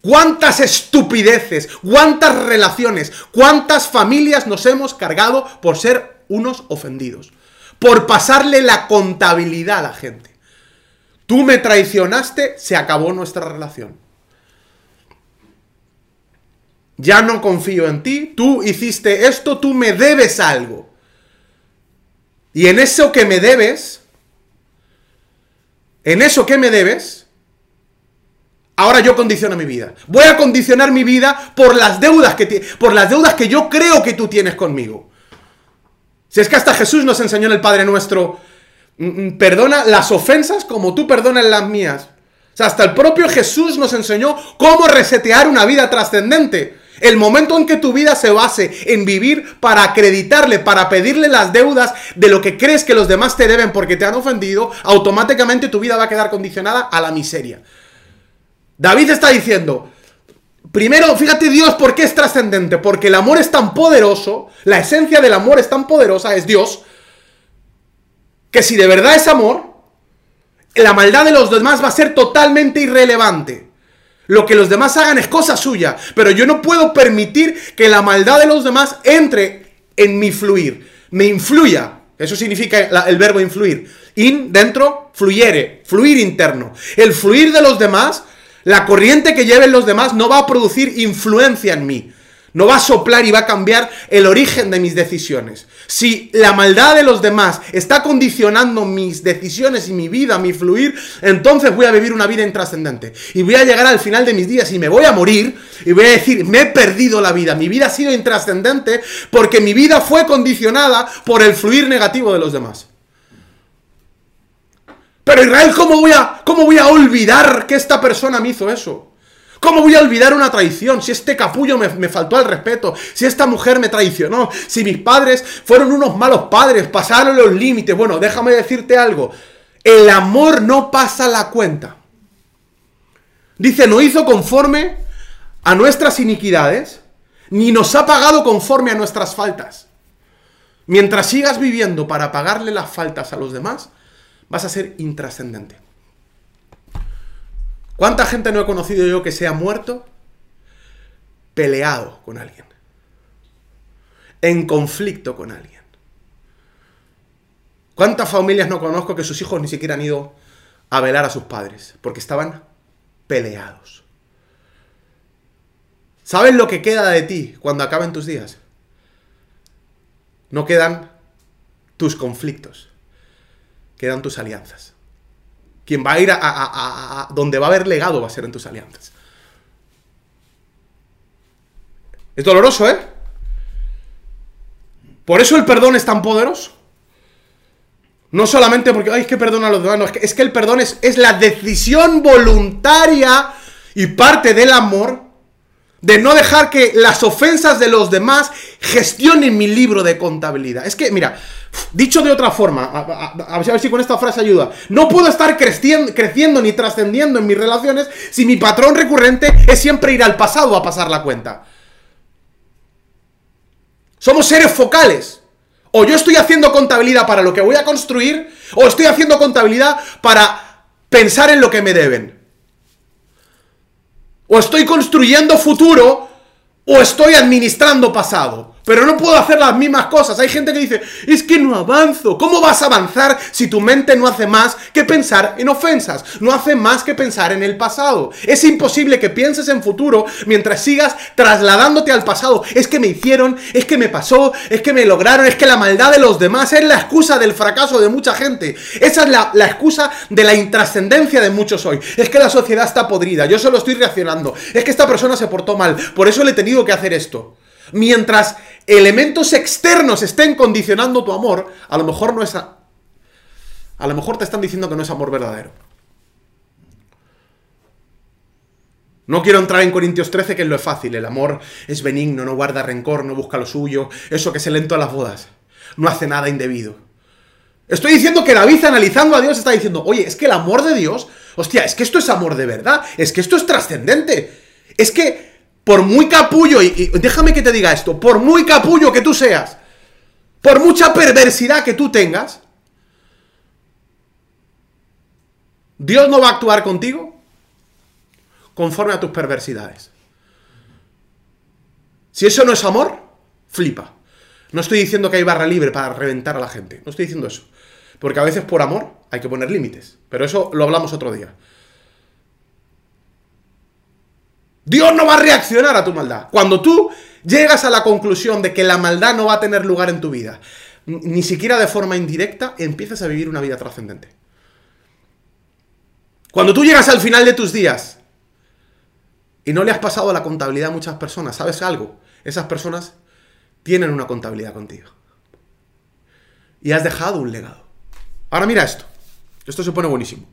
¿Cuántas estupideces, cuántas relaciones, cuántas familias nos hemos cargado por ser unos ofendidos? Por pasarle la contabilidad a la gente. Tú me traicionaste, se acabó nuestra relación ya no confío en ti, tú hiciste esto, tú me debes algo. Y en eso que me debes, en eso que me debes, ahora yo condiciono mi vida. Voy a condicionar mi vida por las deudas que, por las deudas que yo creo que tú tienes conmigo. Si es que hasta Jesús nos enseñó en el Padre Nuestro, mm, mm, perdona las ofensas como tú perdonas las mías. O sea, hasta el propio Jesús nos enseñó cómo resetear una vida trascendente. El momento en que tu vida se base en vivir para acreditarle, para pedirle las deudas de lo que crees que los demás te deben porque te han ofendido, automáticamente tu vida va a quedar condicionada a la miseria. David está diciendo, primero, fíjate Dios, ¿por qué es trascendente? Porque el amor es tan poderoso, la esencia del amor es tan poderosa, es Dios, que si de verdad es amor, la maldad de los demás va a ser totalmente irrelevante. Lo que los demás hagan es cosa suya, pero yo no puedo permitir que la maldad de los demás entre en mi fluir, me influya. Eso significa el verbo influir. In, dentro, fluyere, fluir interno. El fluir de los demás, la corriente que lleven los demás no va a producir influencia en mí. No va a soplar y va a cambiar el origen de mis decisiones. Si la maldad de los demás está condicionando mis decisiones y mi vida, mi fluir, entonces voy a vivir una vida intrascendente. Y voy a llegar al final de mis días y me voy a morir y voy a decir, me he perdido la vida. Mi vida ha sido intrascendente porque mi vida fue condicionada por el fluir negativo de los demás. Pero Israel, ¿cómo voy a, cómo voy a olvidar que esta persona me hizo eso? ¿Cómo voy a olvidar una traición? Si este capullo me, faltó al respeto, si esta mujer me traicionó, si mis padres fueron unos malos padres, pasaron los límites. Bueno, déjame decirte algo. El amor no pasa la cuenta. Dice, no hizo conforme a nuestras iniquidades, ni nos ha pagado conforme a nuestras faltas. Mientras sigas viviendo para pagarle las faltas a los demás, vas a ser intrascendente. ¿Cuánta gente no he conocido yo que se ha muerto peleado con alguien? En conflicto con alguien. ¿Cuántas familias no conozco que sus hijos ni siquiera han ido a velar a sus padres? Porque estaban peleados. ¿Sabes lo que queda de ti cuando acaben tus días? No quedan tus conflictos, quedan tus alianzas. Quien va a ir a, donde va a haber legado va a ser en tus alianzas. Es doloroso, ¿eh? Por eso el perdón es tan poderoso. No solamente porque, ay, es que perdona a los demás, es que, el perdón es la decisión voluntaria y parte del amor de no dejar que las ofensas de los demás gestionen mi libro de contabilidad. Es que, mira, Dicho de otra forma, a, ver si con esta frase ayuda. No puedo estar creciendo, ni trascendiendo en mis relaciones si mi patrón recurrente es siempre ir al pasado a pasar la cuenta. Somos seres focales. O yo estoy haciendo contabilidad para lo que voy a construir, o estoy haciendo contabilidad para pensar en lo que me deben. O estoy construyendo futuro, o estoy administrando pasado. Pero no puedo hacer las mismas cosas. Hay gente que dice, es que no avanzo. ¿Cómo vas a avanzar si tu mente no hace más que pensar en ofensas? No hace más que pensar en el pasado. Es imposible que pienses en futuro mientras sigas trasladándote al pasado. Es que me hicieron, es que me pasó, es que me lograron, es que la maldad de los demás es la excusa del fracaso de mucha gente. Esa es la, la excusa de la intrascendencia de muchos hoy. Es que la sociedad está podrida. Yo solo estoy reaccionando. Es que esta persona se portó mal. Por eso le he tenido que hacer esto. Mientras elementos externos estén condicionando tu amor, a lo mejor no es... A, a lo mejor te están diciendo que no es amor verdadero. No quiero entrar en Corintios 13, que es lo fácil. El amor es benigno, no guarda rencor, no busca lo suyo. Eso que se lento a las bodas. No hace nada indebido. Estoy diciendo que David, analizando a Dios, está diciendo, oye, es que el amor de Dios, hostia, es que esto es amor de verdad, es que esto es trascendente. Es que por muy capullo, y, déjame que te diga esto, por muy capullo que tú seas, por mucha perversidad que tú tengas, Dios no va a actuar contigo conforme a tus perversidades. Si eso no es amor, flipa. No estoy diciendo que hay barra libre para reventar a la gente. No estoy diciendo eso. Porque a veces por amor hay que poner límites. Pero eso lo hablamos otro día. Dios no va a reaccionar a tu maldad. Cuando tú llegas a la conclusión de que la maldad no va a tener lugar en tu vida, ni siquiera de forma indirecta, empiezas a vivir una vida trascendente. Cuando tú llegas al final de tus días y no le has pasado la contabilidad a muchas personas, ¿sabes algo? Esas personas tienen una contabilidad contigo. Y has dejado un legado. Ahora mira esto. Esto se pone buenísimo.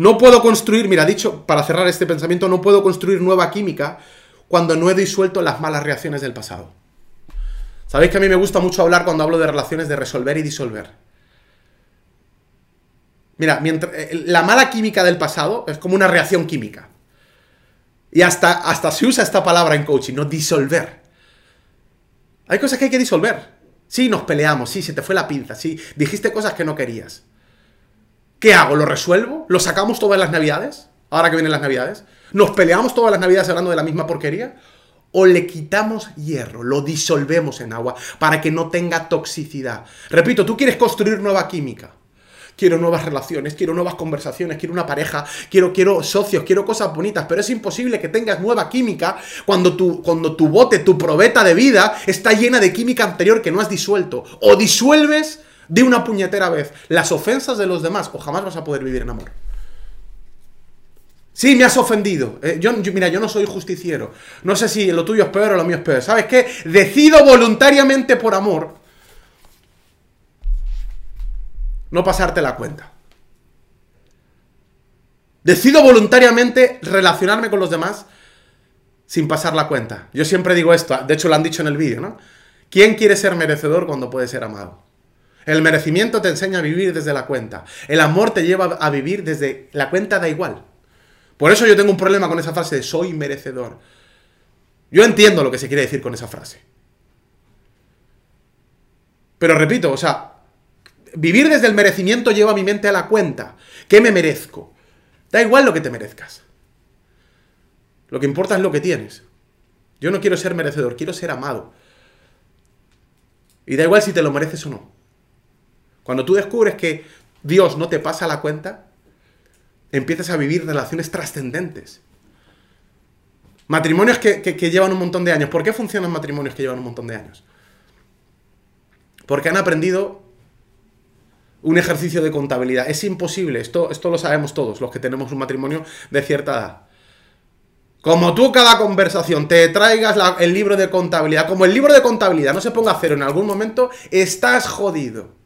No puedo construir, mira, dicho, para cerrar este pensamiento, no puedo construir nueva química cuando no he disuelto las malas reacciones del pasado. Sabéis que a mí me gusta mucho hablar cuando hablo de relaciones de resolver y disolver. Mira, mientras, eh, la mala química del pasado es como una reacción química. Y hasta, hasta se usa esta palabra en coaching, ¿no? Disolver. Hay cosas que hay que disolver. Sí, nos peleamos, sí, se te fue la pinza, sí, dijiste cosas que no querías. ¿Qué hago? ¿Lo resuelvo? ¿Lo sacamos todas las navidades? Ahora que vienen las navidades. ¿Nos peleamos todas las navidades hablando de la misma porquería? ¿O le quitamos hierro, lo disolvemos en agua para que no tenga toxicidad? Repito, tú quieres construir nueva química. Quiero nuevas relaciones, quiero nuevas conversaciones, quiero una pareja, quiero, quiero socios, quiero cosas bonitas, pero es imposible que tengas nueva química cuando tu, cuando tu bote, tu probeta de vida está llena de química anterior que no has disuelto. O disuelves de una puñetera vez las ofensas de los demás o jamás vas a poder vivir en amor. Sí, me has ofendido. Eh, yo, mira, yo no soy justiciero. No sé si lo tuyo es peor o lo mío es peor. ¿Sabes qué? Decido voluntariamente por amor no pasarte la cuenta. Decido voluntariamente relacionarme con los demás sin pasar la cuenta. Yo siempre digo esto, de hecho lo han dicho en el vídeo, ¿no? ¿Quién quiere ser merecedor cuando puede ser amado? El merecimiento te enseña a vivir desde la cuenta. El amor te lleva a vivir desde la cuenta da igual. Por eso yo tengo un problema con esa frase de soy merecedor. Yo entiendo lo que se quiere decir con esa frase. Pero repito, o sea, vivir desde el merecimiento lleva a mi mente a la cuenta. ¿Qué me merezco? Da igual lo que te merezcas. Lo que importa es lo que tienes. Yo no quiero ser merecedor, quiero ser amado. Y da igual si te lo mereces o no. Cuando tú descubres que Dios no te pasa la cuenta, empiezas a vivir relaciones trascendentes. Matrimonios que, llevan un montón de años. ¿Por qué funcionan matrimonios que llevan un montón de años? Porque han aprendido un ejercicio de contabilidad. Es imposible, esto, esto lo sabemos todos, los que tenemos un matrimonio de cierta edad. Como tú cada conversación te traigas el libro de contabilidad, como el libro de contabilidad no se ponga a cero en algún momento, estás jodido.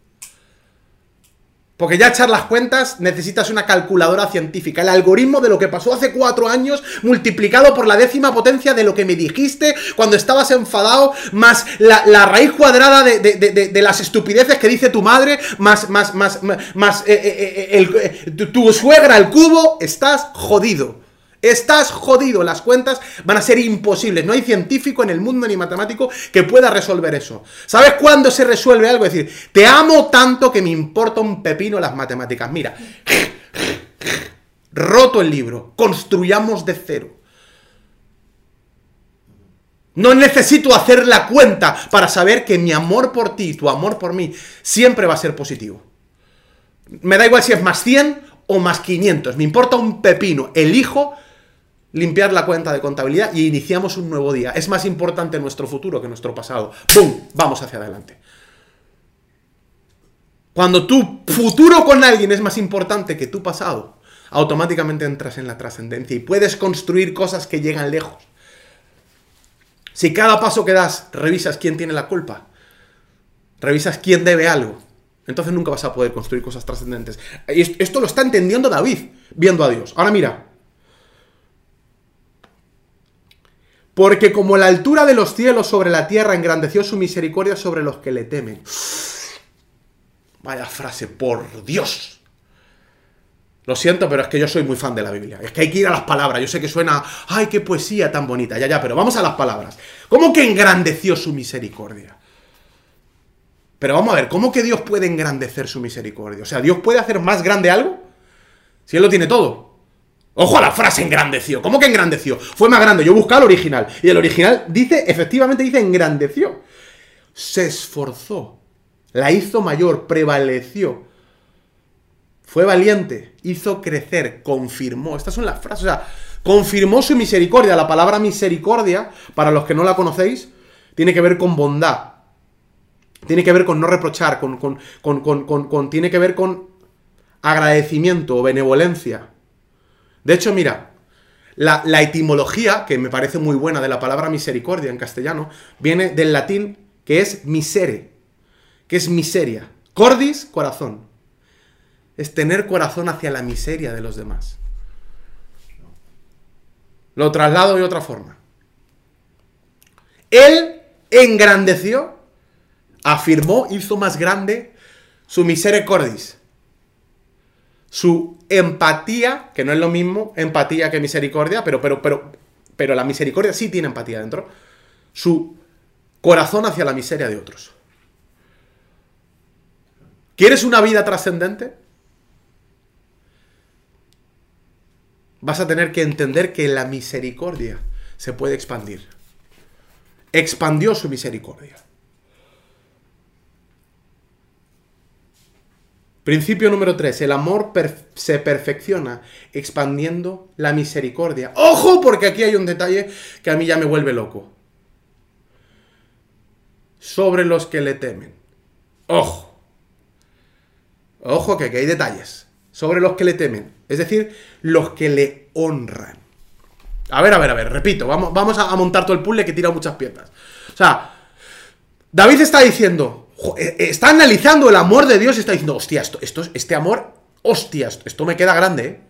Porque ya echar las cuentas necesitas una calculadora científica. El algoritmo de lo que pasó hace cuatro años multiplicado por la décima potencia de lo que me dijiste cuando estabas enfadado, más la, raíz cuadrada de, las estupideces que dice tu madre, más, más, más, más, eh, eh, eh, tu suegra al cubo, estás jodido. Estás jodido, las cuentas van a ser imposibles. No hay científico en el mundo ni matemático que pueda resolver eso. ¿Sabes cuándo se resuelve algo? Es decir, te amo tanto que me importa un pepino las matemáticas. Mira, roto el libro, construyamos de cero. No necesito hacer la cuenta para saber que mi amor por ti, tu amor por mí, siempre va a ser positivo. Me da igual si es más 100 o más 500, me importa un pepino. Elijo limpiar la cuenta de contabilidad y iniciamos un nuevo día. Es más importante nuestro futuro que nuestro pasado. ¡Bum! Vamos hacia adelante. Cuando tu futuro con alguien es más importante que tu pasado, automáticamente entras en la trascendencia y puedes construir cosas que llegan lejos. Si cada paso que das revisas quién tiene la culpa, revisas quién debe algo, entonces nunca vas a poder construir cosas trascendentes. Esto lo está entendiendo David viendo a Dios. Ahora mira, Porque como la altura de los cielos sobre la tierra engrandeció su misericordia sobre los que le temen. Vaya frase, por Dios. Lo siento, pero es que yo soy muy fan de la Biblia. Es que hay que ir a las palabras. Yo sé que suena, ay, qué poesía tan bonita. Ya, ya, pero vamos a las palabras. ¿Cómo que engrandeció su misericordia? Pero vamos a ver, ¿cómo que Dios puede engrandecer su misericordia? O sea, ¿Dios puede hacer más grande algo? Si Él lo tiene todo. Ojo a la frase engrandeció. ¿Cómo que engrandeció? Fue más grande. Yo buscaba el original. Y el original dice, efectivamente dice engrandeció. Se esforzó. La hizo mayor, prevaleció. Fue valiente, hizo crecer, confirmó. Estas son las frases. O sea, confirmó su misericordia. La palabra misericordia, para los que no la conocéis, tiene que ver con bondad. Tiene que ver con no reprochar, con, con, con tiene que ver con agradecimiento o benevolencia. De hecho, mira, la, etimología, que me parece muy buena de la palabra misericordia en castellano, viene del latín que es misere, que es miseria. Cordis, corazón. es tener corazón hacia la miseria de los demás. Lo traslado de otra forma. Él engrandeció, afirmó, hizo más grande su misericordis. Su empatía, que no es lo mismo empatía que misericordia, pero, pero, pero, pero la misericordia sí tiene empatía dentro. Su corazón hacia la miseria de otros. ¿Quieres una vida trascendente? Vas a tener que entender que la misericordia se puede expandir. Expandió su misericordia. Principio número 3. El amor se perfecciona expandiendo la misericordia. ¡Ojo! Porque aquí hay un detalle que a mí ya me vuelve loco. Sobre los que le temen. ¡Ojo! Ojo que aquí hay detalles. Sobre los que le temen. Es decir, los que le honran. A ver, a ver, a ver, repito, vamos, vamos a, montar todo el puzzle que tira muchas piezas. O sea, David está diciendo, está analizando el amor de Dios y está diciendo, hostia, esto, esto, este amor, hostia, esto, me queda grande, ¿eh?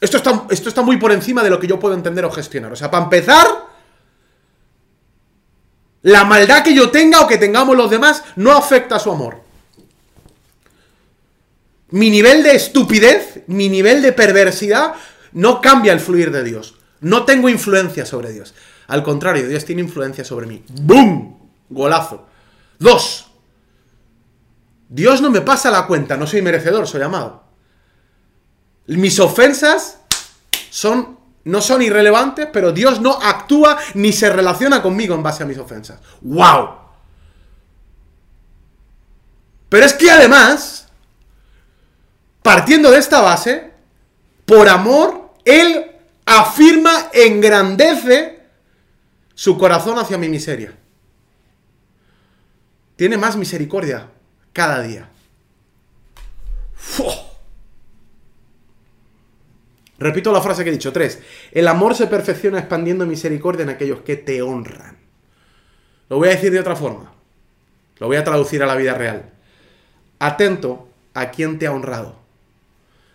Esto está, esto está muy por encima de lo que yo puedo entender o gestionar. O sea, para empezar, la maldad que yo tenga o que tengamos los demás no afecta a su amor. Mi nivel de estupidez, mi nivel de perversidad, no cambia el fluir de Dios. No tengo influencia sobre Dios. Al contrario, Dios tiene influencia sobre mí. ¡Bum! Golazo. Dos. Dios no me pasa la cuenta, no soy merecedor, soy amado. Mis ofensas son, no son irrelevantes, pero Dios no actúa ni se relaciona conmigo en base a mis ofensas. ¡Wow! Pero es que además, partiendo de esta base, por amor, Él afirma, engrandece su corazón hacia mi miseria tiene más misericordia cada día. Repito la frase que he dicho. Tres. El amor se perfecciona expandiendo misericordia en aquellos que te honran. Lo voy a decir de otra forma. Lo voy a traducir a la vida real. Atento a quien te ha honrado.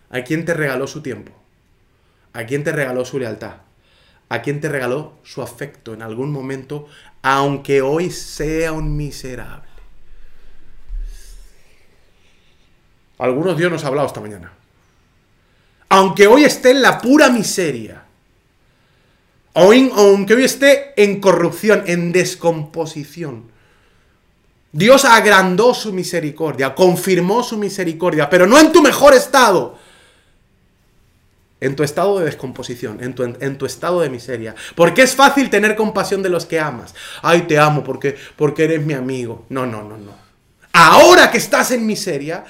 A quien te regaló su tiempo. A quien te regaló su lealtad. A quien te regaló su afecto en algún momento, aunque hoy sea un miserable. Algunos Dios nos ha hablado esta mañana. Aunque hoy esté en la pura miseria, aunque hoy esté en corrupción, en descomposición, Dios agrandó su misericordia, confirmó su misericordia, pero no en tu mejor estado, en tu estado de descomposición, en tu, en tu, estado de miseria. Porque es fácil tener compasión de los que amas. Ay, te amo porque, porque eres mi amigo. No, no, no, no. Ahora que estás en miseria,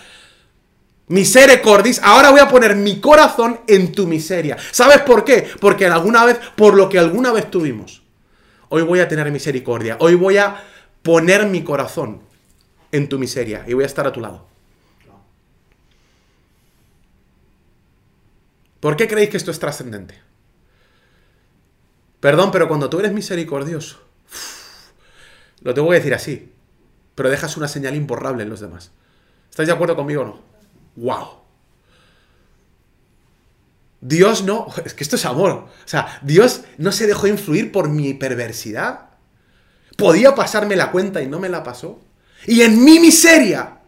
Misericordis, ahora voy a poner mi corazón en tu miseria. ¿Sabes por qué? Porque alguna vez, por lo que alguna vez tuvimos. Hoy voy a tener misericordia. Hoy voy a poner mi corazón en tu miseria y voy a estar a tu lado. ¿Por qué creéis que esto es trascendente? Perdón, pero cuando tú eres misericordioso, lo tengo que decir así, pero dejas una señal imborrable en los demás. ¿Estáis de acuerdo conmigo o no? ¡Wow! Dios no, es que esto es amor. O sea, Dios no se dejó influir por mi perversidad. Podía pasarme la cuenta y no me la pasó. Y en mi miseria,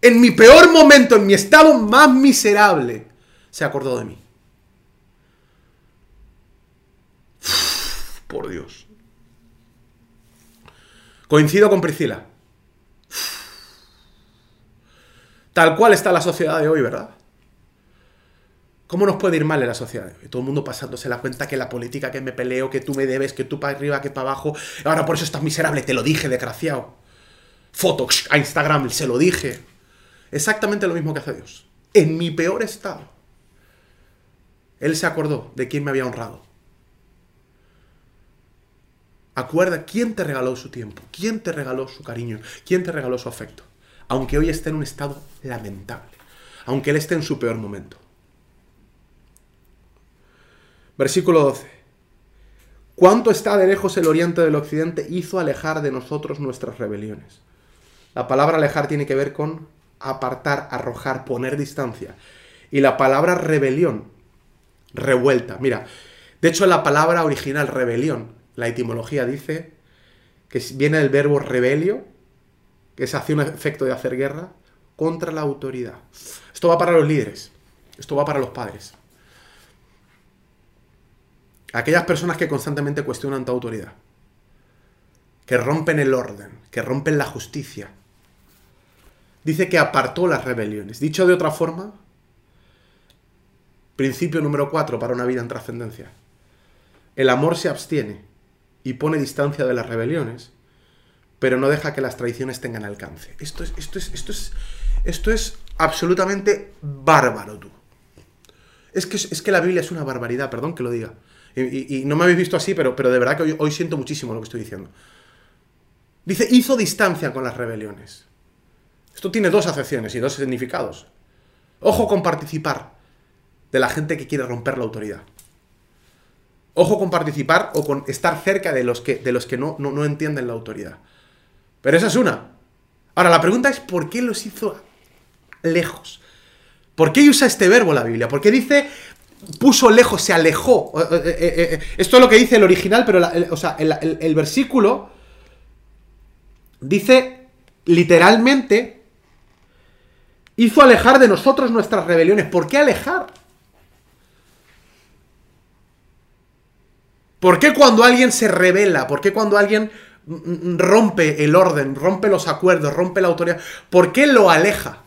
en mi peor momento, en mi estado más miserable, se acordó de mí. por Dios. Coincido con Priscila. Tal cual está la sociedad de hoy, ¿verdad? ¿Cómo nos puede ir mal en la sociedad hoy? Todo el mundo pasándose la cuenta que la política, que me peleo, que tú me debes, que tú para arriba, que para abajo. Ahora por eso estás miserable, te lo dije, desgraciado. Foto a Instagram, se lo dije. Exactamente lo mismo que hace Dios. En mi peor estado. Él se acordó de quién me había honrado. Acuerda quién te regaló su tiempo, quién te regaló su cariño, quién te regaló su afecto aunque hoy esté en un estado lamentable, aunque él esté en su peor momento. Versículo 12. Cuánto está de lejos el oriente del occidente hizo alejar de nosotros nuestras rebeliones. La palabra alejar tiene que ver con apartar, arrojar, poner distancia. Y la palabra rebelión, revuelta. Mira, de hecho la palabra original rebelión, la etimología dice que viene del verbo rebelio, que es hacer un efecto de hacer guerra, contra la autoridad. Esto va para los líderes, esto va para los padres. Aquellas personas que constantemente cuestionan tu autoridad, que rompen el orden, que rompen la justicia. Dice que apartó las rebeliones. Dicho de otra forma, principio número 4 para una vida en trascendencia. El amor se abstiene y pone distancia de las rebeliones, pero no deja que las traiciones tengan alcance. Esto es, esto es, esto es, esto es absolutamente bárbaro, tú. Es que, es que la Biblia es una barbaridad, perdón que lo diga. Y, no me habéis visto así, pero, pero de verdad que hoy, siento muchísimo lo que estoy diciendo. Dice, hizo distancia con las rebeliones. Esto tiene dos acepciones y dos significados. Ojo con participar de la gente que quiere romper la autoridad. Ojo con participar o con estar cerca de los que, de los que no, no entienden la autoridad. Pero esa es una. Ahora, la pregunta es, ¿por qué los hizo lejos? ¿Por qué usa este verbo la Biblia? ¿Por qué dice puso lejos, se alejó? Eh, eh, eh, esto es lo que dice el original, pero el, o sea, el, versículo dice literalmente, hizo alejar de nosotros nuestras rebeliones. ¿Por qué alejar? ¿Por qué cuando alguien se revela? ¿Por qué cuando alguien rompe el orden, rompe los acuerdos, rompe la autoridad? ¿Por qué lo aleja?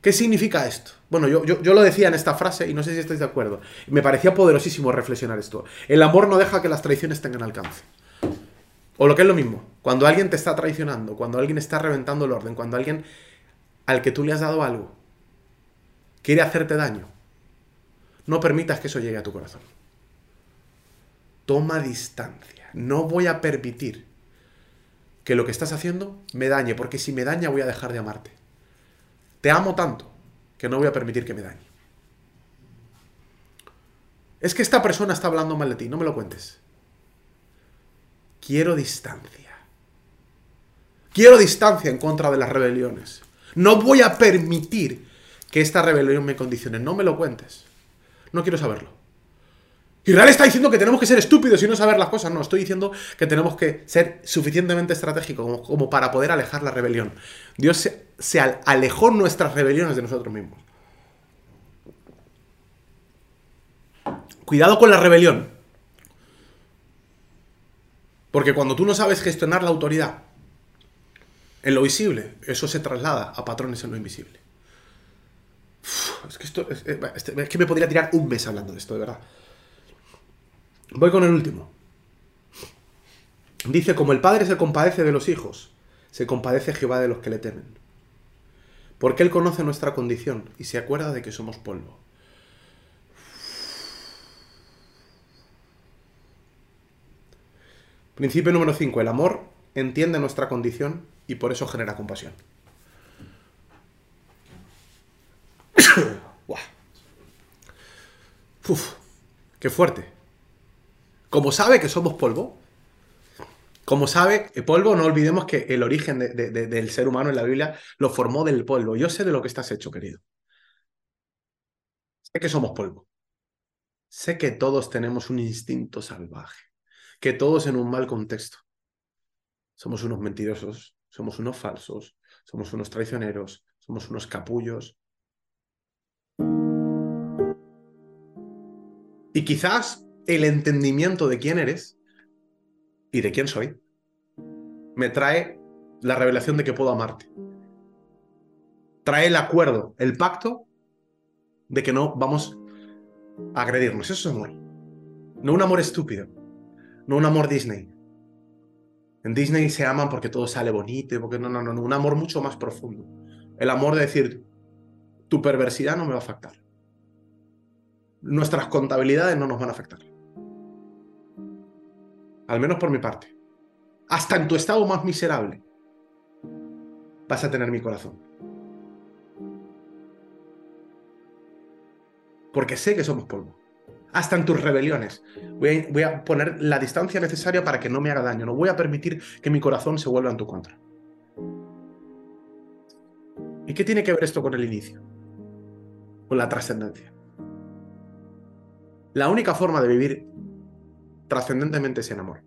¿Qué significa esto? Bueno, yo, yo, lo decía en esta frase y no sé si estáis de acuerdo. Me parecía poderosísimo reflexionar esto. El amor no deja que las traiciones tengan alcance. O lo que es lo mismo, cuando alguien te está traicionando, cuando alguien está reventando el orden, cuando alguien al que tú le has dado algo quiere hacerte daño, no permitas que eso llegue a tu corazón. Toma distancia. No voy a permitir que lo que estás haciendo me dañe, porque si me daña voy a dejar de amarte. Te amo tanto que no voy a permitir que me dañe. Es que esta persona está hablando mal de ti, no me lo cuentes. Quiero distancia. Quiero distancia en contra de las rebeliones. No voy a permitir que esta rebelión me condicione. No me lo cuentes. No quiero saberlo. Israel está diciendo que tenemos que ser estúpidos y no saber las cosas. No, estoy diciendo que tenemos que ser suficientemente estratégicos como, para poder alejar la rebelión. Dios se, alejó nuestras rebeliones de nosotros mismos. Cuidado con la rebelión. Porque cuando tú no sabes gestionar la autoridad en lo visible, eso se traslada a patrones en lo invisible. es, que esto, es que me podría tirar un mes hablando de esto, de verdad. Voy con el último. Dice, como el Padre se compadece de los hijos, se compadece Jehová de los que le temen. Porque Él conoce nuestra condición y se acuerda de que somos polvo. Principio número 5. El amor entiende nuestra condición y por eso genera compasión. Uf, qué fuerte. Como sabe que somos polvo, como sabe, el polvo, no olvidemos que el origen del ser humano en la Biblia lo formó del polvo. Yo sé de lo que estás hecho, querido. Sé que somos polvo. Sé que todos tenemos un instinto salvaje, que todos en un mal contexto. Somos unos mentirosos, somos unos falsos, somos unos traicioneros, somos unos capullos. Y quizás el entendimiento de quién eres y de quién soy me trae la revelación de que puedo amarte. Trae el acuerdo, el pacto de que no vamos a agredirnos. Eso es amor. No un amor estúpido. No un amor Disney. En Disney se aman porque todo sale bonito, porque no, no, no, un amor mucho más profundo. El amor de decir, tu perversidad no me va a afectar. Nuestras contabilidades no nos van a afectar. Al menos por mi parte. Hasta en tu estado más miserable vas a tener mi corazón. Porque sé que somos polvo. Hasta en tus rebeliones. Voy a, poner la distancia necesaria para que no me haga daño. No voy a permitir que mi corazón se vuelva en tu contra. ¿Y qué tiene que ver esto con el inicio? Con la trascendencia. La única forma de vivir trascendentemente es en amor.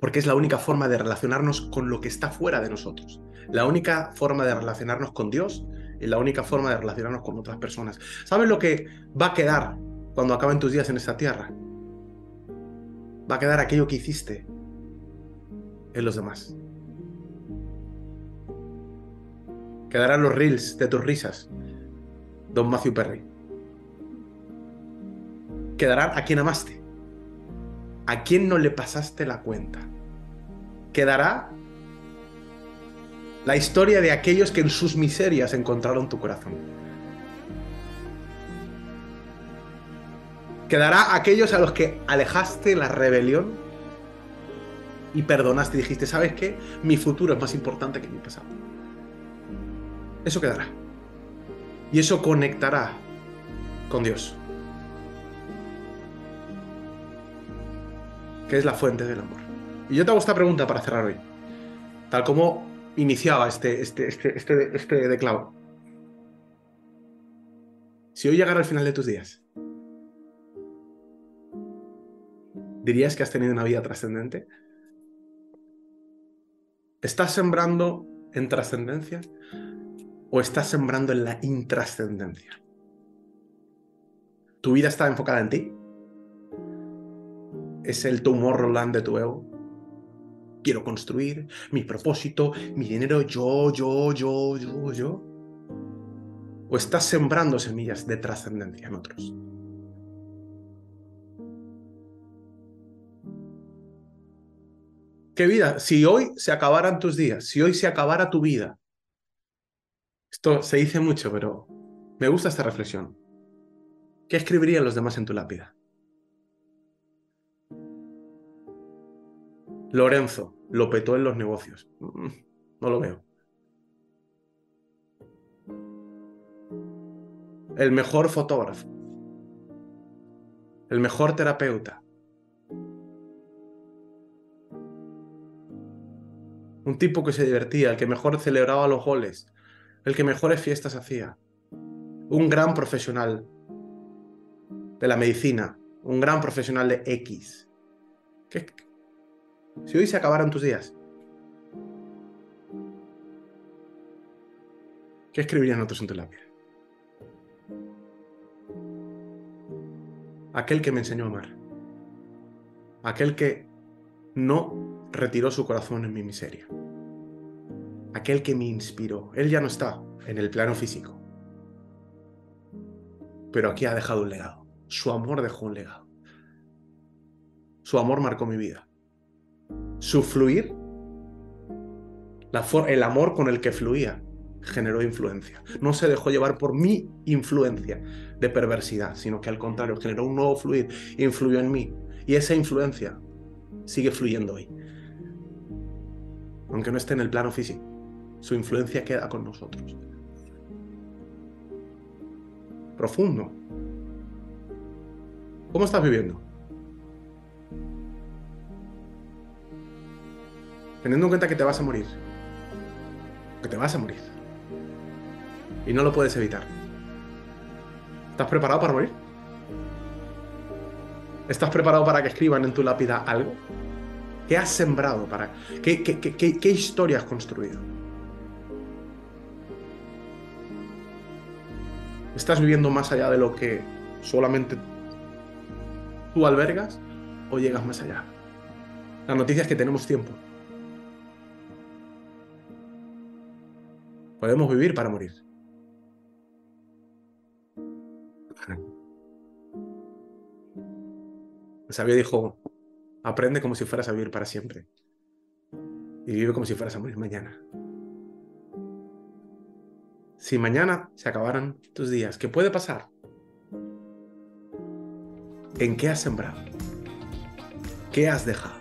Porque es la única forma de relacionarnos con lo que está fuera de nosotros. La única forma de relacionarnos con Dios y la única forma de relacionarnos con otras personas. ¿Sabes lo que va a quedar cuando acaben tus días en esta tierra? Va a quedar aquello que hiciste en los demás. Quedarán los reels de tus risas, Don Matthew Perry. Quedarán a quien amaste, a quien no le pasaste la cuenta. Quedará la historia de aquellos que en sus miserias encontraron tu corazón. Quedará aquellos a los que alejaste la rebelión y perdonaste y dijiste, ¿sabes qué? Mi futuro es más importante que mi pasado. Eso quedará. Y eso conectará con Dios. Que es la fuente del amor. Y yo te hago esta pregunta para cerrar hoy. Tal como iniciaba este, este, este, este, este declavo. Si hoy llegara al final de tus días, ¿dirías que has tenido una vida trascendente? ¿Estás sembrando en trascendencia o estás sembrando en la intrascendencia? ¿Tu vida está enfocada en ti? ¿Es el tumor Roland de tu ego? quiero construir, mi propósito, mi dinero, yo, yo, yo, yo, yo. O estás sembrando semillas de trascendencia en otros. ¿Qué vida? Si hoy se acabaran tus días, si hoy se acabara tu vida, esto se dice mucho, pero me gusta esta reflexión. ¿Qué escribirían los demás en tu lápida? Lorenzo lo petó en los negocios. Mm, no lo veo. El mejor fotógrafo. El mejor terapeuta. Un tipo que se divertía, el que mejor celebraba los goles, el que mejores fiestas hacía. Un gran profesional de la medicina, un gran profesional de X. ¿Qué, si hoy se acabaran tus días, ¿qué escribirían otros en tu lápiz? Aquel que me enseñó a amar. Aquel que no retiró su corazón en mi miseria. Aquel que me inspiró. Él ya no está en el plano físico. Pero aquí ha dejado un legado. Su amor dejó un legado. Su amor marcó mi vida su fluir, el amor con el que fluía, generó influencia. No se dejó llevar por mi influencia de perversidad, sino que al contrario, generó un nuevo fluir, influyó en mí. Y esa influencia sigue fluyendo hoy. Aunque no esté en el plano físico, su influencia queda con nosotros. Profundo. ¿Cómo estás viviendo? Teniendo en cuenta que te vas a morir. Que te vas a morir. Y no lo puedes evitar. ¿Estás preparado para morir? ¿Estás preparado para que escriban en tu lápida algo? ¿Qué has sembrado? Para... ¿Qué, qué, historia has construido? ¿Estás viviendo más allá de lo que solamente tú albergas o llegas más allá? La noticia es que tenemos tiempo. Podemos vivir para morir. El sabio dijo, aprende como si fueras a vivir para siempre. Y vive como si fueras a morir mañana. Si mañana se acabaran tus días, ¿qué puede pasar? ¿En qué has sembrado? ¿Qué has dejado?